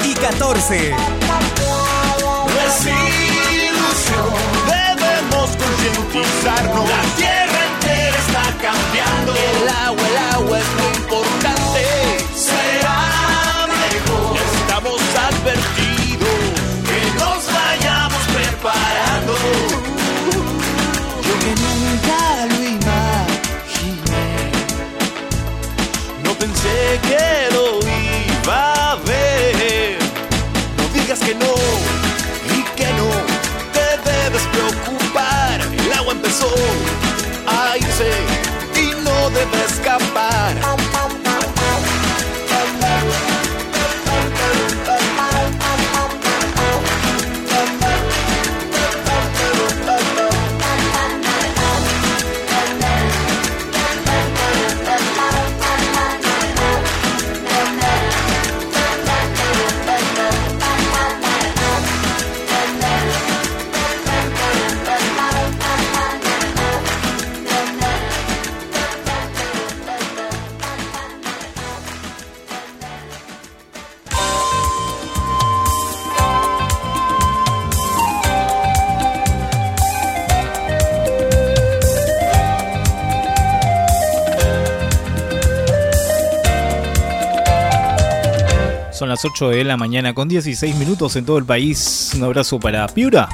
S1: concientizarnos.
S4: Las 8 de la mañana con 16 minutos en todo el país. Un abrazo para Piura.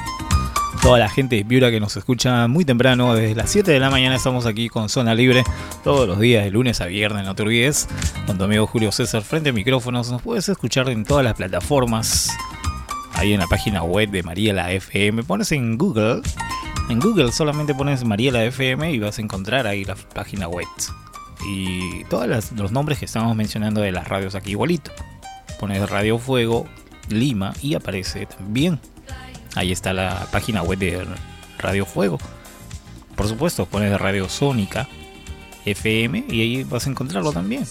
S4: Toda la gente de Piura que nos escucha muy temprano, desde las 7 de la mañana estamos aquí con Zona Libre, todos los días, de lunes a viernes, no te olvides, con tu amigo Julio César frente a micrófonos. Nos puedes escuchar en todas las plataformas, ahí en la página web de María la FM. Pones en Google, en Google solamente pones María la FM y vas a encontrar ahí la página web. Y todos los nombres que estamos mencionando de las radios aquí igualito. Pones Radio Fuego Lima y aparece también. Ahí está la página web de Radio Fuego. Por supuesto, pones Radio Sónica FM y ahí vas a encontrarlo también.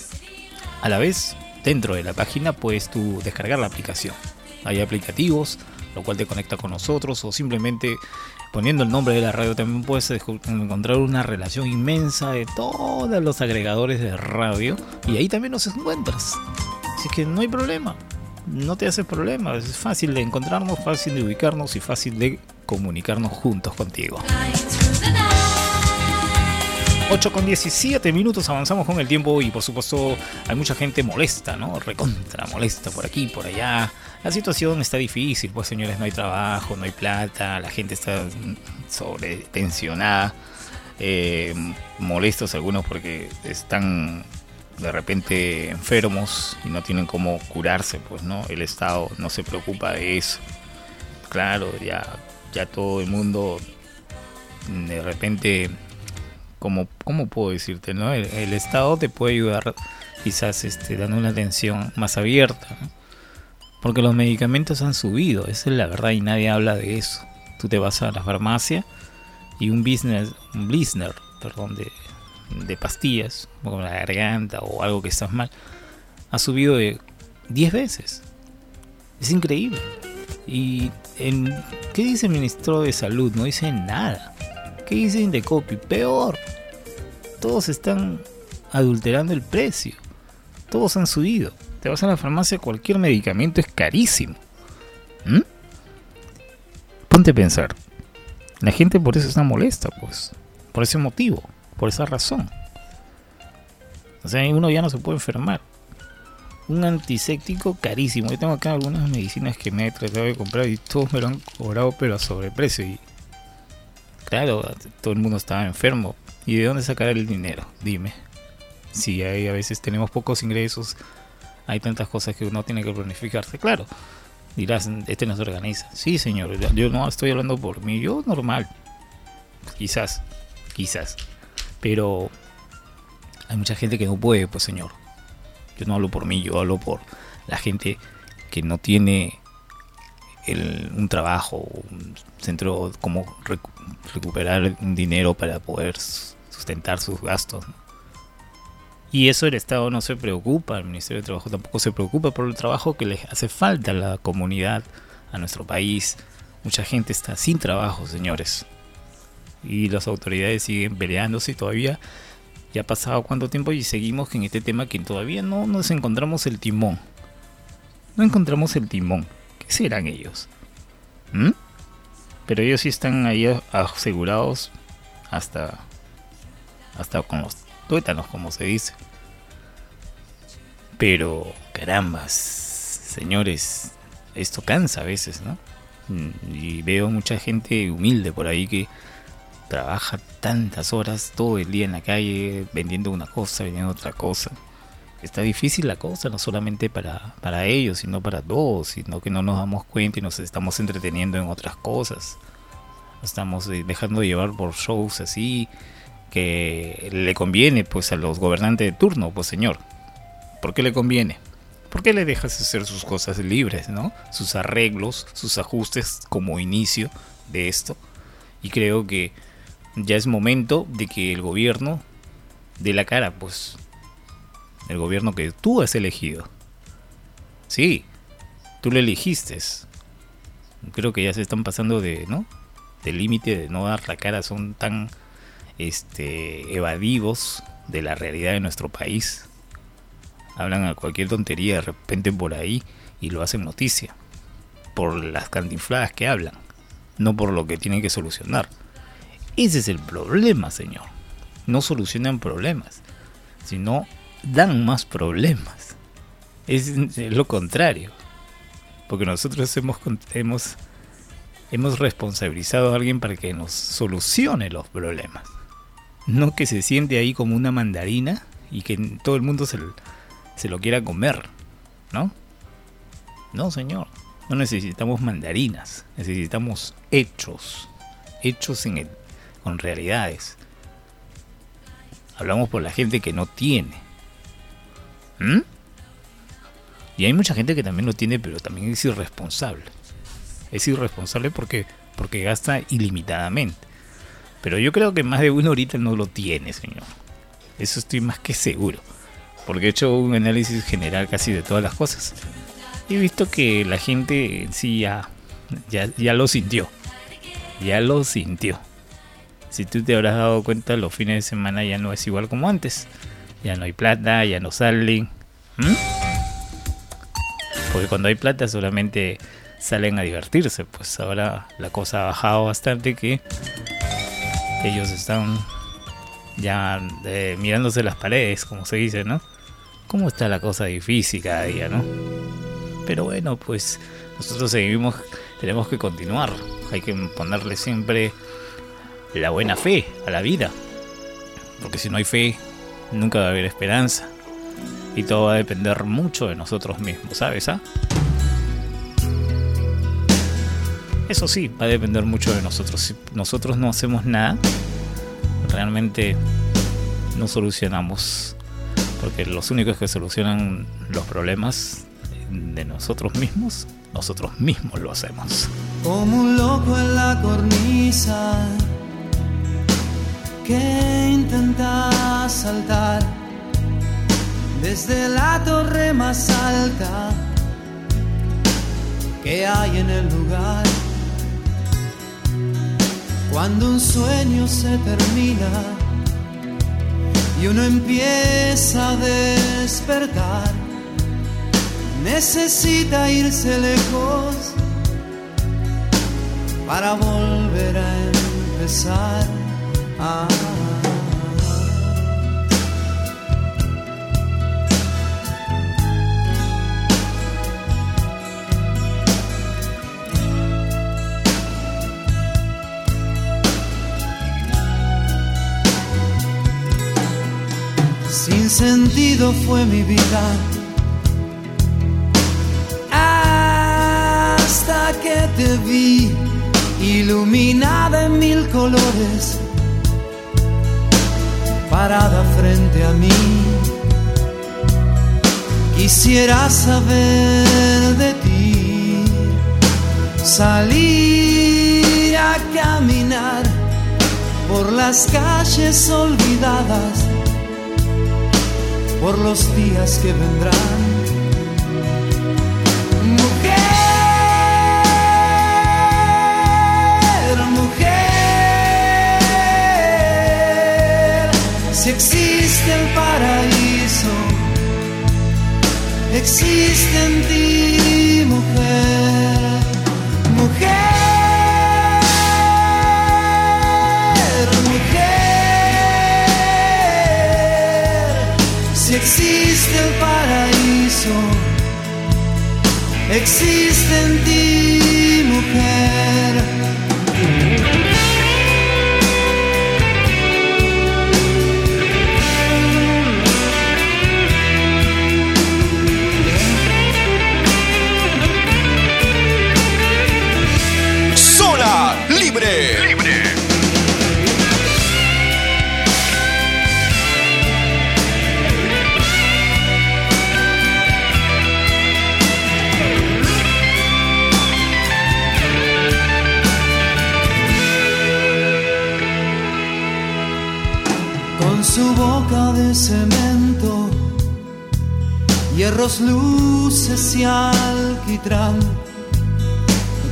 S4: A la vez, dentro de la página puedes descargar la aplicación. Hay aplicativos, lo cual te conecta con nosotros o simplemente poniendo el nombre de la radio también puedes encontrar una relación inmensa de todos los agregadores de radio y ahí también nos encuentras. Así que no hay problema, no te haces problema, es fácil de encontrarnos, fácil de ubicarnos y fácil de comunicarnos juntos contigo. 8 con 17 minutos avanzamos con el tiempo y por supuesto hay mucha gente molesta, ¿no? Recontra molesta por aquí, por allá. La situación está difícil, pues señores, no hay trabajo, no hay plata, la gente está sobretensionada. Eh, molestos algunos porque están de repente enfermos y no tienen cómo curarse, pues no, el Estado no se preocupa de eso. Claro, ya, ya todo el mundo de repente como, ¿cómo puedo decirte? No? El, Estado te puede ayudar quizás este, dando una atención más abierta, porque los medicamentos han subido, esa es la verdad y nadie habla de eso. Tú te vas a la farmacia y un business, un blister, perdón, de, de pastillas, como la garganta o algo que estás mal, ha subido de 10 veces. Es increíble. ¿Y en, qué dice el ministro de Salud? No dice nada. ¿Qué dicen de copy? Peor. Todos están adulterando el precio. Todos han subido. Te vas a la farmacia, cualquier medicamento es carísimo. ¿Mm? Ponte a pensar. La gente por eso está molesta, pues. Por ese motivo, por esa razón. O sea, uno ya no se puede enfermar. Un antiséptico carísimo. Yo tengo acá algunas medicinas que me he tratado de comprar y todos me lo han cobrado, pero a sobreprecio. Y claro, todo el mundo estaba enfermo. ¿Y de dónde sacar el dinero? Dime. Si hay, a veces tenemos pocos ingresos, hay tantas cosas que uno tiene que planificarse. Claro, dirás, este no se organiza. Sí, señor, yo no estoy hablando por mí, yo normal. Quizás, quizás. Pero hay mucha gente que no puede, pues señor. Yo no hablo por mí, yo hablo por la gente que no tiene un trabajo, un centro, como recuperar un dinero para poder sustentar sus gastos. Y eso el Estado no se preocupa, el Ministerio de Trabajo tampoco se preocupa por el trabajo que le hace falta a la comunidad, a nuestro país. Mucha gente está sin trabajo, señores. Y las autoridades siguen peleándose todavía ya ha pasado cuánto tiempo y seguimos en este tema que todavía no nos encontramos el timón. No encontramos el timón. ¿Qué serán ellos? ¿Mm? Pero ellos sí están ahí asegurados hasta, hasta con los tuétanos, como se dice. Pero, carambas, señores, esto cansa a veces, ¿no? Mm, y veo mucha gente humilde por ahí que trabaja tantas horas todo el día en la calle vendiendo una cosa, vendiendo otra cosa está difícil la cosa, no solamente para, para ellos, sino para todos, sino que no nos damos cuenta y nos estamos entreteniendo en otras cosas. estamos eh, dejando llevar por shows así que le conviene pues a los gobernantes de turno, pues señor. ¿Por qué le conviene? ¿Por qué le dejas hacer sus cosas libres, no? Sus arreglos, sus ajustes como inicio de esto. Y creo que ya es momento de que el gobierno dé la cara, pues el gobierno que tú has elegido. Sí, tú lo elegiste. Creo que ya se están pasando de, ¿no? Del límite de no dar la cara, son tan este evadivos de la realidad de nuestro país. Hablan a cualquier tontería de repente por ahí y lo hacen noticia. Por las cantinfladas que hablan, no por lo que tienen que solucionar. Ese es el problema, señor. No solucionan problemas, sino dan más problemas. Es, lo contrario. Porque nosotros hemos, hemos, hemos responsabilizado a alguien para que nos solucione los problemas. No que se siente ahí como una mandarina y que todo el mundo se, se lo quiera comer. ¿No? No, señor. No necesitamos mandarinas. Necesitamos hechos. Hechos en el, con realidades. Hablamos por la gente que no tiene ¿Mm? Y hay mucha gente que también lo tiene, pero también es irresponsable. Es irresponsable porque, porque gasta ilimitadamente. Pero yo creo que más de uno ahorita no lo tiene, señor. Eso estoy más que seguro. Porque he hecho un análisis general casi de todas las cosas. Y he visto que la gente en sí ya, ya, ya lo sintió. Ya lo sintió. Si tú te habrás dado cuenta, los fines de semana ya no es igual como antes ya no hay plata, ya no salen. Porque cuando hay plata solamente salen a divertirse, pues ahora la cosa ha bajado bastante que ellos están ya eh, mirándose las paredes, como se dice, ¿no? ¿Cómo está la cosa difícil cada día, no? Pero bueno, pues nosotros seguimos, tenemos que continuar. Hay que ponerle siempre la buena fe a la vida. Porque si no hay fe, nunca va a haber esperanza. Y todo va a depender mucho de nosotros mismos, ¿sabes? Ah? Eso sí, va a depender mucho de nosotros. Si nosotros no hacemos nada, realmente no solucionamos. Porque los únicos que solucionan los problemas de nosotros mismos, nosotros mismos lo hacemos.
S17: Como un loco en la cornisa que intenta saltar desde la torre más alta que hay en el lugar. Cuando un sueño se termina y uno empieza a despertar, necesita irse lejos para volver a empezar. Sin sentido fue mi vida. Hasta que te vi iluminada en mil colores, parada frente a mí. Quisiera saber de ti, salir a caminar por las calles olvidadas, por los días que vendrán. Si existe el paraíso, existe en ti, mujer, mujer. Si existe el paraíso, existe en ti, cemento, hierros, luces y alquitrán.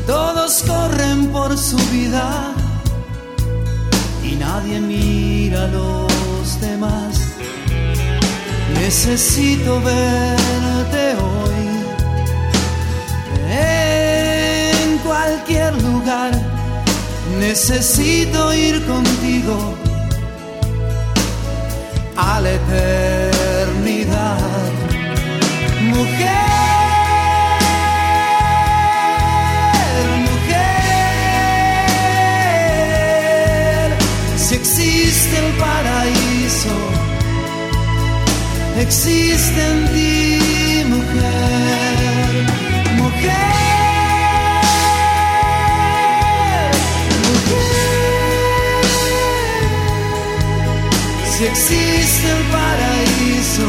S17: Todos corren por su vida y nadie mira a los demás. Necesito verte hoy en cualquier lugar. Necesito ir contigo existe en ti, mujer, mujer. Si existe el paraíso,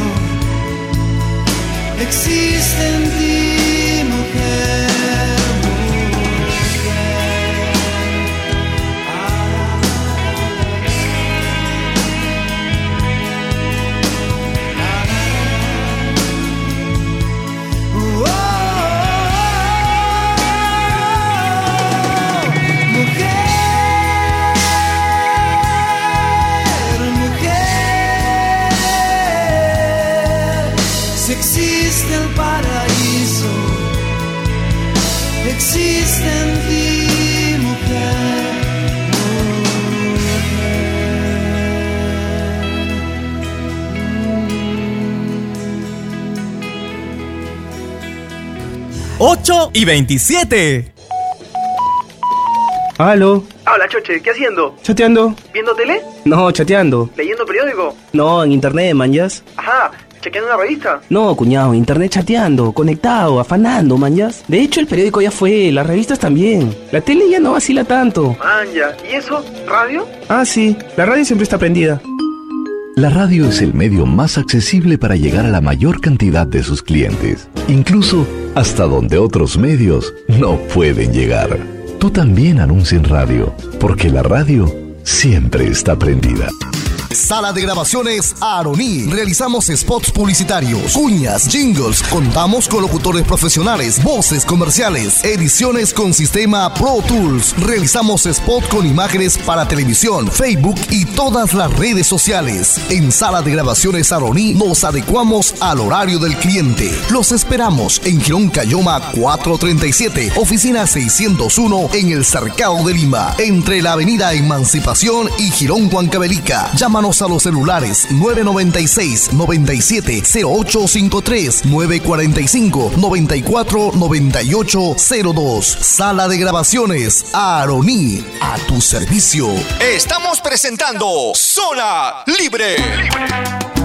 S17: existe en ti,
S18: 8 y 27.
S19: Aló,
S20: Hola, Choche, ¿qué haciendo?
S19: chateando.
S20: ¿Viendo tele?
S19: No, chateando.
S20: ¿Leyendo periódico?
S19: No, en internet, manjas.
S20: Ajá, ¿chequeando una revista?
S19: No, cuñado, internet chateando, conectado, afanando, manjas. De hecho, el periódico ya fue, las revistas también. La tele ya no vacila tanto.
S20: Manja, ¿y eso? ¿Radio?
S19: Ah, sí, la radio siempre está prendida.
S21: La radio es el medio más accesible para llegar a la mayor cantidad de sus clientes, incluso hasta donde otros medios no pueden llegar. Tú también anuncia en radio, porque la radio siempre está prendida.
S10: Sala de grabaciones Aroní. Realizamos spots publicitarios, cuñas, jingles. Contamos con locutores profesionales, voces comerciales, ediciones con sistema Pro Tools. Realizamos spot con imágenes para televisión, Facebook y todas las redes sociales. En Sala de grabaciones Aroní nos adecuamos al horario del cliente. Los esperamos en Girón Cayoma 437, oficina 601 en el Cercado de Lima, entre la avenida Emancipación y Girón Huancavelica. Llámanos a los celulares 996 97 0853 945 94 98 02. Sala de grabaciones Aroní a tu servicio.
S1: Estamos presentando Zona Libre.
S22: Eres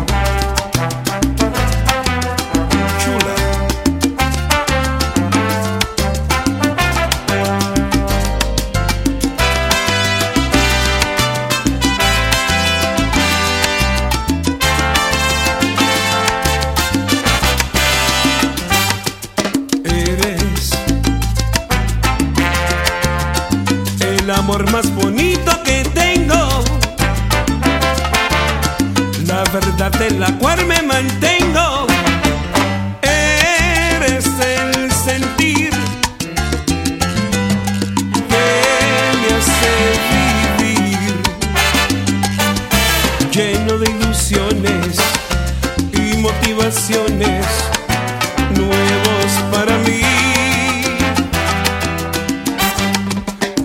S22: nuevos para mí.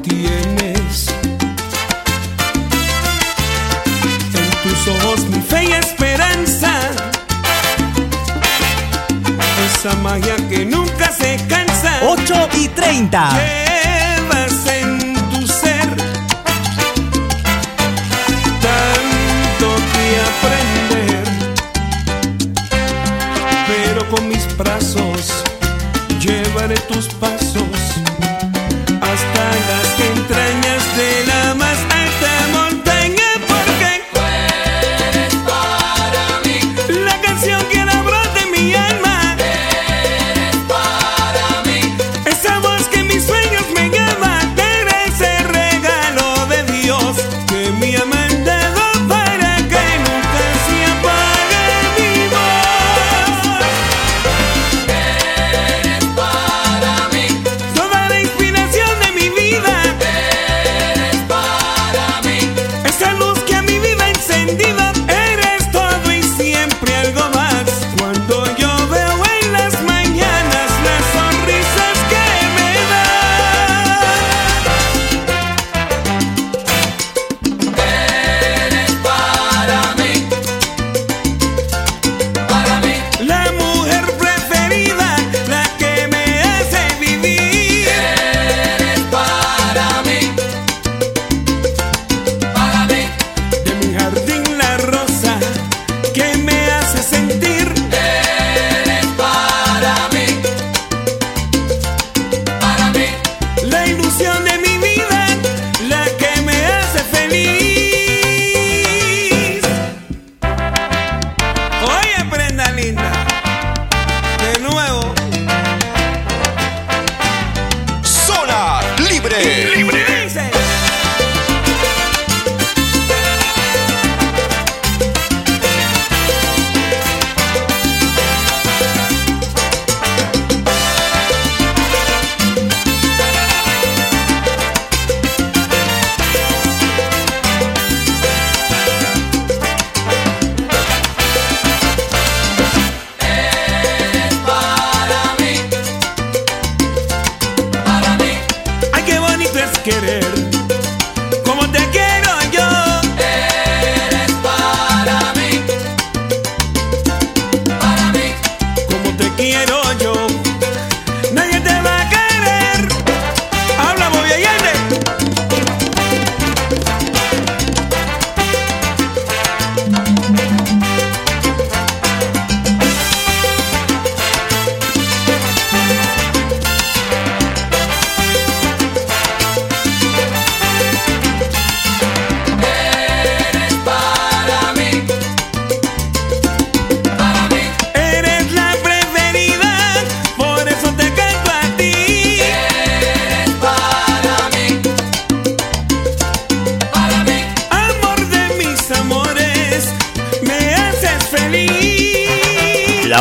S22: Tienes en tus ojos mi fe y esperanza. Esa magia que nunca se cansa.
S18: 8 y 30.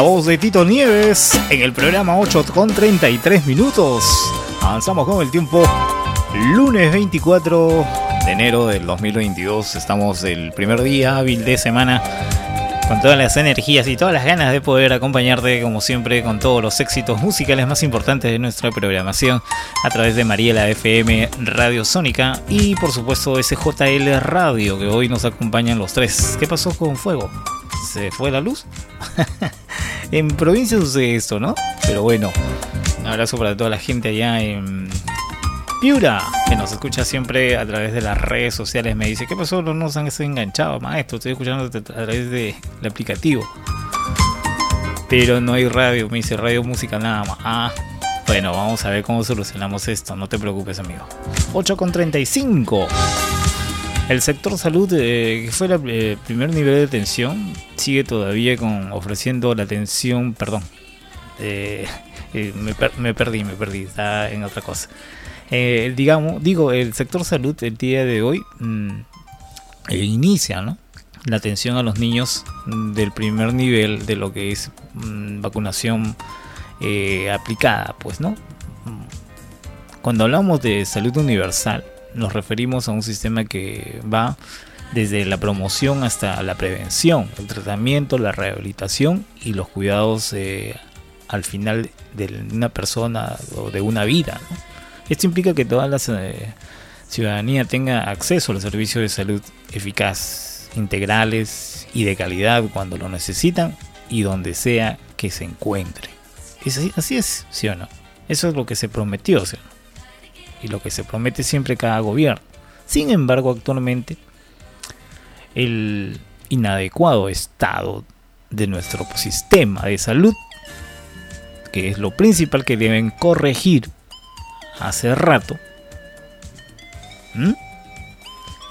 S22: Voz de
S4: Tito Nieves en el programa 8 con 33 minutos. Avanzamos con el tiempo. Lunes 24 de enero del 2022. Estamos el primer día hábil de semana con todas las energías y todas las ganas de poder acompañarte como siempre con todos los éxitos musicales más importantes de nuestra programación a través de Mariela FM Radio Sónica y por supuesto SJL Radio que hoy nos acompañan los tres. ¿Qué pasó con Fuego? ¿Se fue la luz? en provincia sucede esto, ¿no? Pero bueno, un abrazo para toda la gente allá en Piura, que nos escucha siempre a través de las redes sociales. Me dice, ¿qué pasó? No nos han enganchado, maestro. Estoy escuchando a través del aplicativo. Pero no hay radio, me dice radio música nada más. Ah, bueno, vamos a ver cómo solucionamos esto. No te preocupes, amigo. 8 con 35. El sector salud, eh, que fue el eh, primer nivel de atención, sigue todavía con ofreciendo la atención, perdón, eh, me, perdí, me perdí, está en otra cosa. digamos, digo, el sector salud el día de hoy mm, inicia, ¿no? La atención a los niños del primer nivel de lo que es mm, vacunación aplicada, pues, ¿no? Cuando hablamos de salud universal, nos referimos a un sistema que va desde la promoción hasta la prevención, el tratamiento, la rehabilitación y los cuidados eh, al final de una persona o de una vida. Esto implica que toda la eh, ciudadanía tenga acceso a los servicios de salud eficaz, integrales y de calidad cuando lo necesitan y donde sea que se encuentre. así, así es, ¿sí o no? Eso es lo que se prometió, ¿sí o no? Y lo que se promete siempre cada gobierno. Sin embargo, actualmente el inadecuado estado de nuestro sistema de salud, que es lo principal que deben corregir hace rato,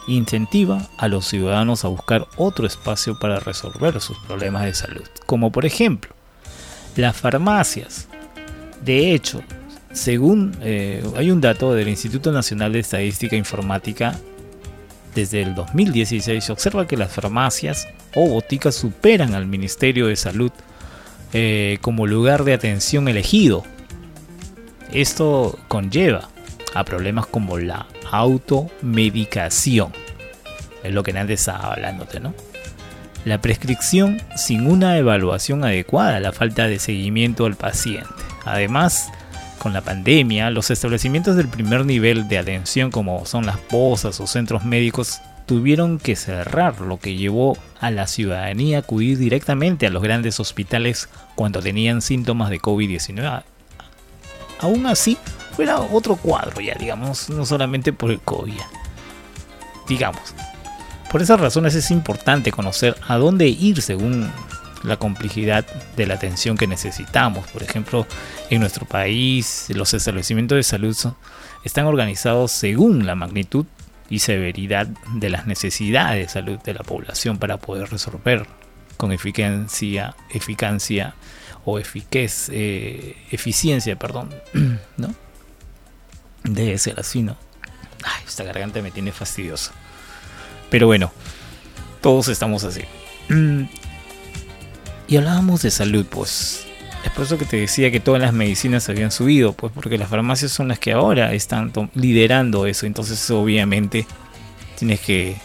S4: incentiva a los ciudadanos a buscar otro espacio para resolver sus problemas de salud, como por ejemplo las farmacias. De hecho, según eh, hay un dato del Instituto Nacional de Estadística Informática, desde el 2016 se observa que las farmacias o boticas superan al Ministerio de Salud eh, como lugar de atención elegido. Esto conlleva a problemas como la automedicación. Es lo que antes estaba hablándote, ¿no? La prescripción sin una evaluación adecuada, la falta de seguimiento al paciente. Además, con la pandemia, los establecimientos del primer nivel de atención como son las posas o centros médicos tuvieron que cerrar, lo que llevó a la ciudadanía a acudir directamente a los grandes hospitales cuando tenían síntomas de COVID-19. Aún así, fuera otro cuadro ya, digamos, no solamente por el COVID. Digamos. Por esas razones es importante conocer a dónde ir según la complejidad de la atención que necesitamos. Por ejemplo, en nuestro país los establecimientos de salud están organizados según la magnitud y severidad de las necesidades de salud de la población para poder resolver con eficacia, eficacia o efiquez, eh, eficiencia, perdón, ¿no? Debe ser así, ¿no? Ay, esta garganta me tiene fastidiosa. Pero bueno, todos estamos así. Y hablábamos de salud, pues. Es por eso que te decía que todas las medicinas habían subido, pues porque las farmacias son las que ahora están liderando eso. Entonces, obviamente, tienes que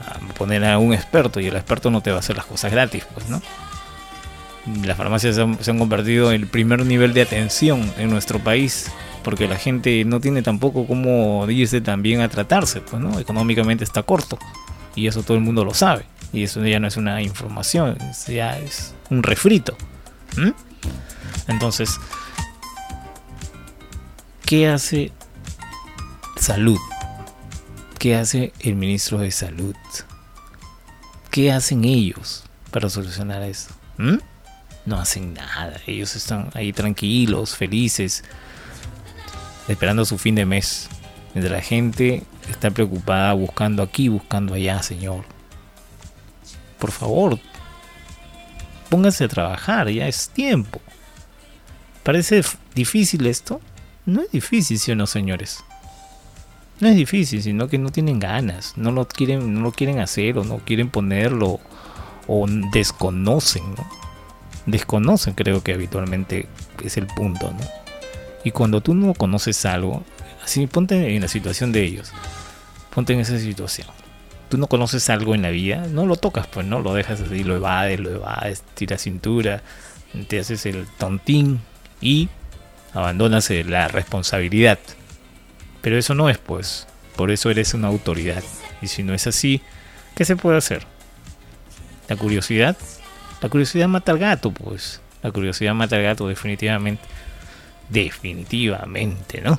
S4: ah, poner a un experto y el experto no te va a hacer las cosas gratis, pues, ¿no? Las farmacias se han, convertido en el primer nivel de atención en nuestro país porque la gente no tiene tampoco cómo irse también a tratarse, pues, ¿no? Económicamente está corto y eso todo el mundo lo sabe. Y eso ya no es una información, ya es un refrito. Entonces, ¿qué hace salud? ¿Qué hace el ministro de salud? ¿Qué hacen ellos para solucionar esto? No hacen nada, ellos están ahí tranquilos, felices, esperando su fin de mes. Mientras la gente está preocupada buscando aquí, buscando allá, Señor. Por favor, pónganse a trabajar, ya es tiempo. ¿Parece difícil esto? No es difícil, ¿sí o no, señores? No es difícil, sino que no tienen ganas, no lo quieren, no lo quieren hacer o no quieren ponerlo o desconocen, desconocen, creo que habitualmente es el punto, ¿no? Y cuando tú no conoces algo, así ponte en la situación de ellos, ponte en esa situación. Tú no conoces algo en la vida, no lo tocas, pues no lo dejas así, lo evades, lo evades, tiras cintura, te haces el tontín y abandonas eh, la responsabilidad. Pero eso no es, pues, por eso eres una autoridad. Y si no es así, ¿qué se puede hacer? La curiosidad, la curiosidad mata al gato, pues. La curiosidad mata al gato, definitivamente. Definitivamente, ¿no?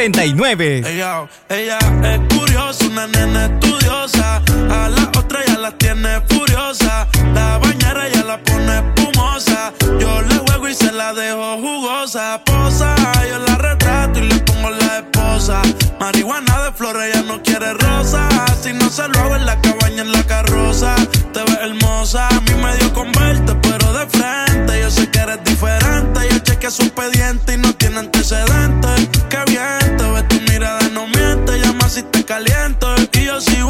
S18: 39.
S16: Ella, ella es curiosa, una nena estudiosa. A la otra ya la tiene furiosa. La bañera ya la pone espumosa. Yo le juego y se la dejo jugosa. Marihuana de flores, ella no quiere rosa. Si no se lo hago en la cabaña, en la carroza. Te ves hermosa, a mí me dio con verte, pero de frente. Yo sé que eres diferente. Yo chequeé su expediente y no tiene antecedentes. Qué bien, te ves tu mirada, no miente. Llama si te caliento. Y yo sigo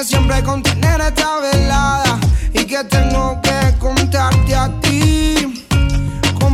S23: Siempre con tener esta velada y que tengo que contarte a ti.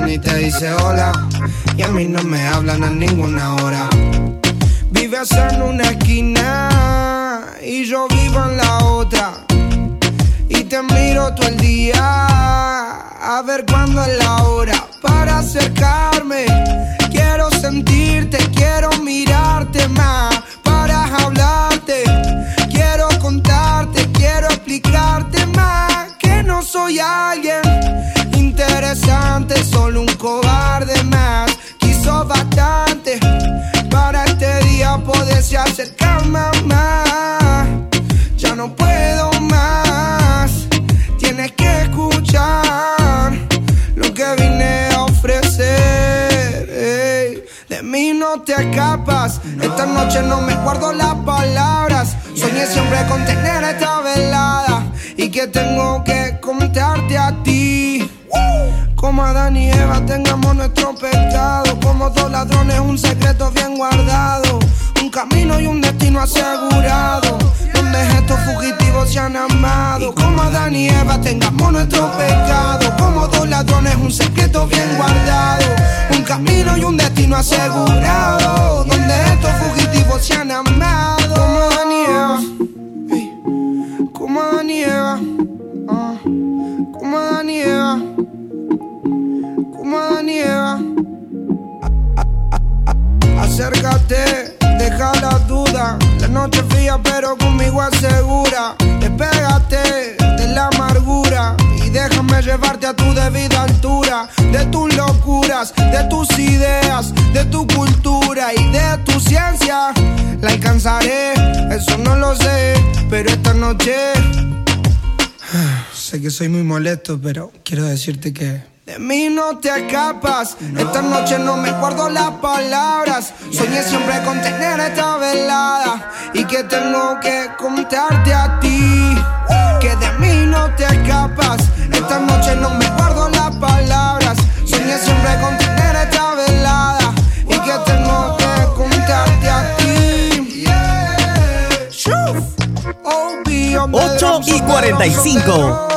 S23: ni te dice hola, y a mí no me hablan a ninguna hora. Vives en una esquina y yo vivo en la otra. Y te miro todo el día a ver cuándo es la hora para acercarme. Molesto, pero quiero decirte que. De mí no te escapas, esta noche no me guardo las palabras. Soñé siempre con tener esta velada y que tengo que contarte a ti. Que de mí no te escapas, esta noche no me guardo las palabras. Soñé siempre con tener esta velada y que tengo que contarte a ti. Obvio,
S18: 8 y 45.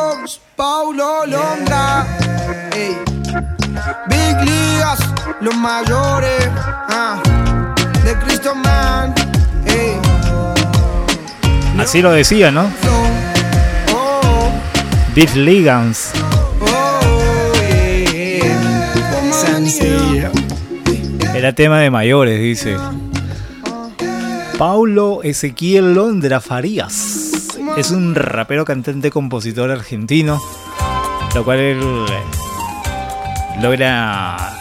S23: Mayores. ah, de Cristo Man.
S4: Así lo decía, ¿no? Big Ligans. Era tema de mayores, dice. Paulo Ezequiel Londra Farías. Es un rapero, cantante, compositor argentino. Lo cual él eh, logra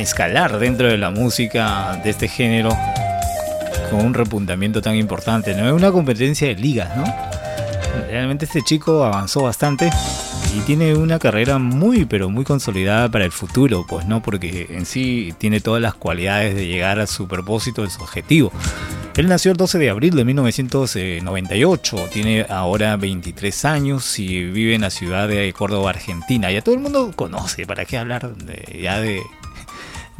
S4: escalar dentro de la música de este género con un repuntamiento tan importante. No es una competencia de ligas, ¿no? Realmente este chico avanzó bastante y tiene una carrera muy pero muy consolidada para el futuro, pues no, porque en sí tiene todas las cualidades de llegar a su propósito, de su objetivo. Él nació el 12 de abril de 1998, tiene ahora 23 años y vive en la ciudad de Córdoba, Argentina. Ya todo el mundo conoce, ¿para qué hablar ya de,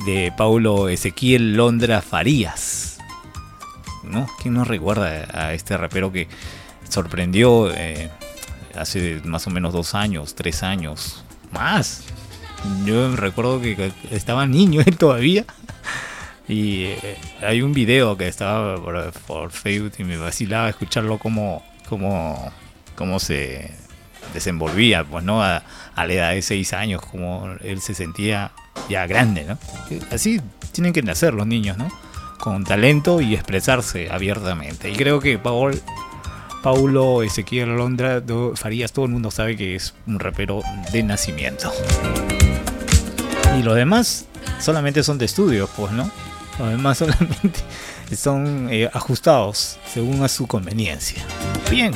S4: de Paulo Ezequiel Londra Farías? ¿No? ¿Quién no recuerda a este rapero que sorprendió eh, hace más o menos dos años, tres años, más? Yo recuerdo que estaba niño él todavía. Y eh, hay un video que estaba por, Facebook y me vacilaba escucharlo como, como, como se desenvolvía, pues no a, a la edad de 6 años, como él se sentía ya grande, ¿no? Así tienen que nacer los niños, ¿no? Con talento y expresarse abiertamente. Y creo que Paul, Paulo Ezequiel Alondra do- Farías, todo el mundo sabe que es un rapero de nacimiento. Y los demás solamente son de estudios, pues, ¿no? Los demás solamente son eh, ajustados según a su conveniencia. Bien.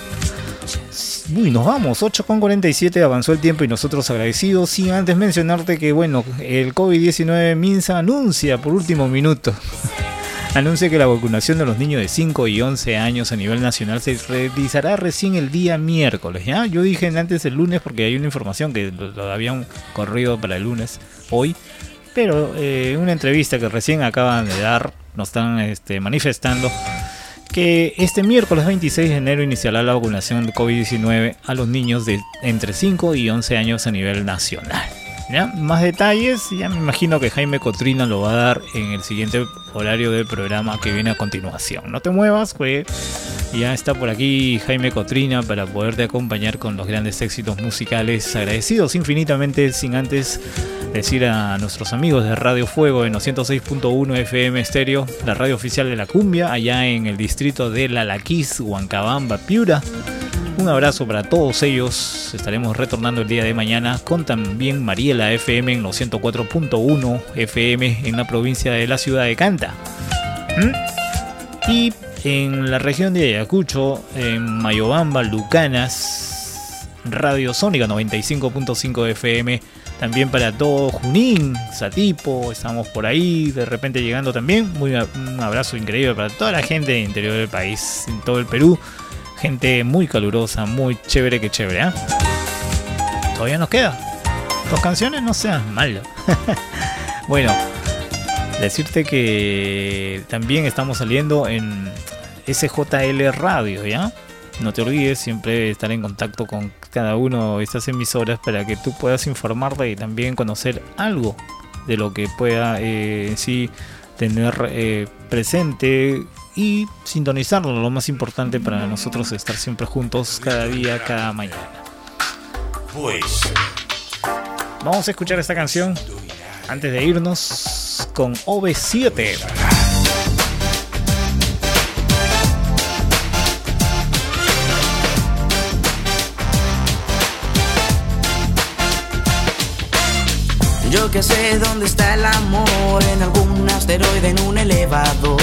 S4: Uy, nos vamos, 8.47 avanzó el tiempo y nosotros agradecidos. Sin antes mencionarte que, bueno, el COVID-19 Minsa anuncia por último minuto. anuncia que la vacunación de los niños de 5 y 11 años a nivel nacional se realizará recién el día miércoles. ¿ya? Yo dije antes el lunes porque hay una información que lo, lo habían corrido para el lunes, hoy, Pero eh, una entrevista que recién acaban de dar, nos están este, manifestando que este miércoles 26 de enero iniciará la vacunación de COVID-19 a los niños de entre 5 y 11 años a nivel nacional. ¿Ya? Más detalles, ya me imagino que Jaime Cotrina lo va a dar en el siguiente horario del programa que viene a continuación. No te muevas, pues ya está por aquí Jaime Cotrina para poderte acompañar con los grandes éxitos musicales. Agradecidos infinitamente, sin antes decir a nuestros amigos de Radio Fuego en 206.1 FM Estéreo, la radio oficial de la cumbia, allá en el distrito de Lalaquís, Huancabamba, Piura. Un abrazo para todos ellos. Estaremos retornando el día de mañana con también Mariela FM en los 104.1 FM en la provincia de la ciudad de Canta. ¿Mm? Y en la región de Ayacucho, en Mayobamba, Lucanas, Radio Sónica 95.5 FM. También para todo Junín, Satipo, estamos por ahí, de repente llegando también. Muy, un abrazo increíble para toda la gente del interior del país, en todo el Perú. Gente muy calurosa, muy chévere que chévere. ¿eh? Todavía nos queda. Dos canciones, no seas malo. bueno, decirte que también estamos saliendo en SJL Radio, ¿ya? No te olvides siempre estar en contacto con cada uno de estas emisoras para que tú puedas informarte y también conocer algo de lo que pueda eh, sí tener eh, presente y sintonizarlo, lo más importante para nosotros es estar siempre juntos cada día, cada mañana.
S1: Pues.
S4: Vamos a escuchar esta canción antes de irnos con OV7.
S13: Yo que sé dónde está el amor, en algún asteroide, en un elevador,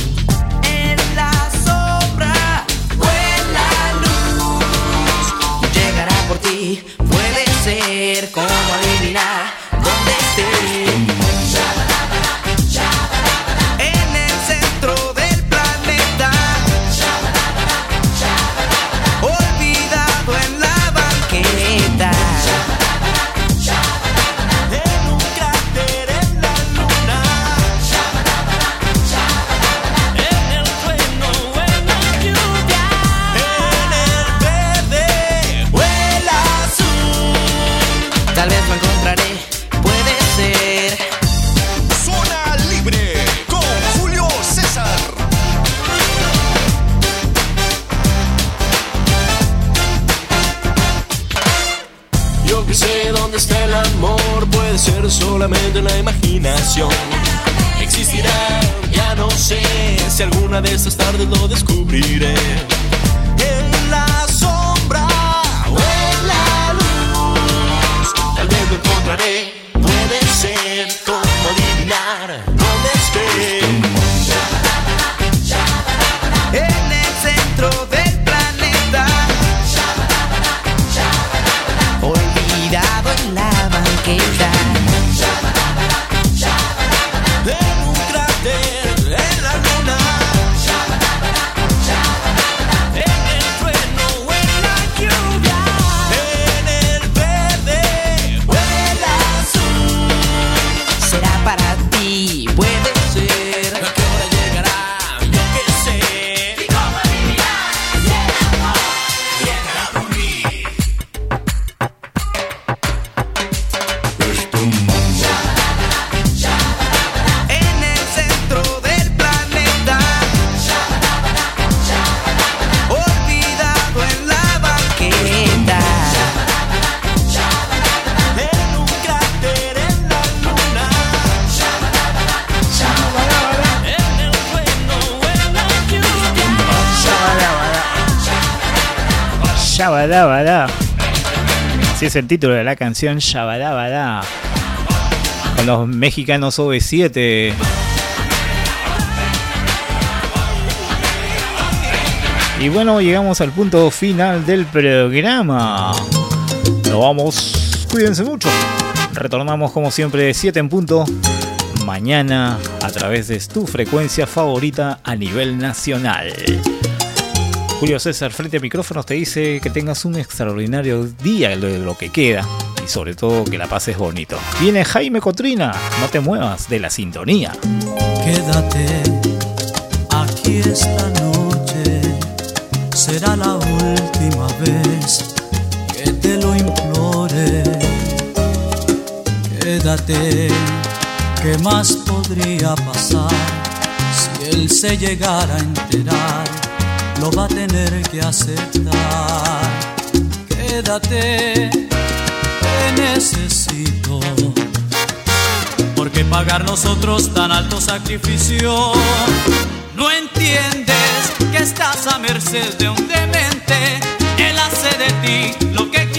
S4: Es el título de la canción Shabadabada. Con los mexicanos OV7. Y bueno, llegamos al punto final del programa. Nos vamos. Cuídense mucho. Retornamos como siempre 7 en punto. Mañana a través de tu frecuencia favorita a nivel nacional. Julio César, frente a micrófonos, te dice que tengas un extraordinario día de lo que queda y sobre todo que la pases bonito. Viene Jaime Cotrina, no te muevas de la sintonía.
S17: Quédate aquí esta noche, será la última vez que te lo implore. Quédate, ¿qué más podría pasar si él se llegara a enterar? Lo va a tener que aceptar. Quédate, te necesito. Porque pagar nosotros tan alto sacrificio? No entiendes que estás a merced de un demente. Él hace de ti lo que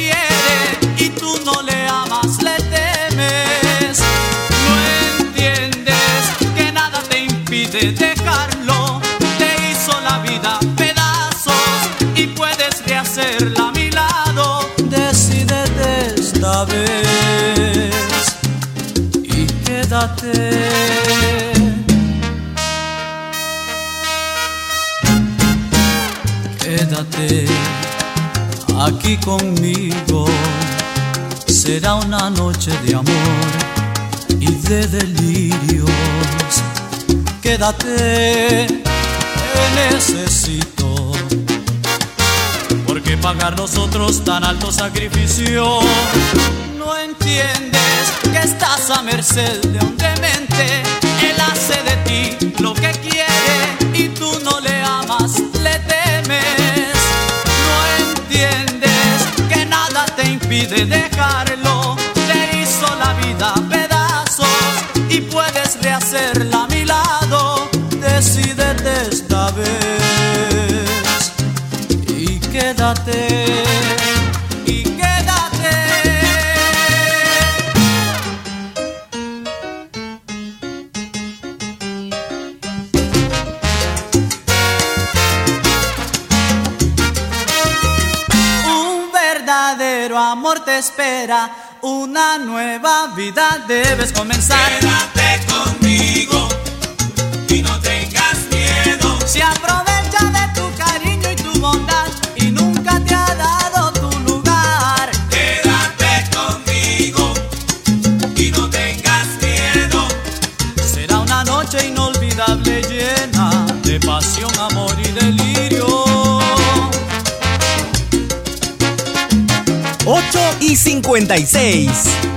S17: quédate. Aquí conmigo. Será una noche de amor y de delirios. Quédate, te necesito. Porque pagar nosotros tan alto sacrificio? No entiendes que estás a merced de un demente. Él hace de ti lo que quiere y tú no le amas, le temes. No entiendes que nada te impide dejarlo. Te hizo la vida pedazos y puedes rehacerla a mi lado. Decídete esta vez y quédate. Espera, una nueva vida debes comenzar. Quédate conmigo
S18: y 56.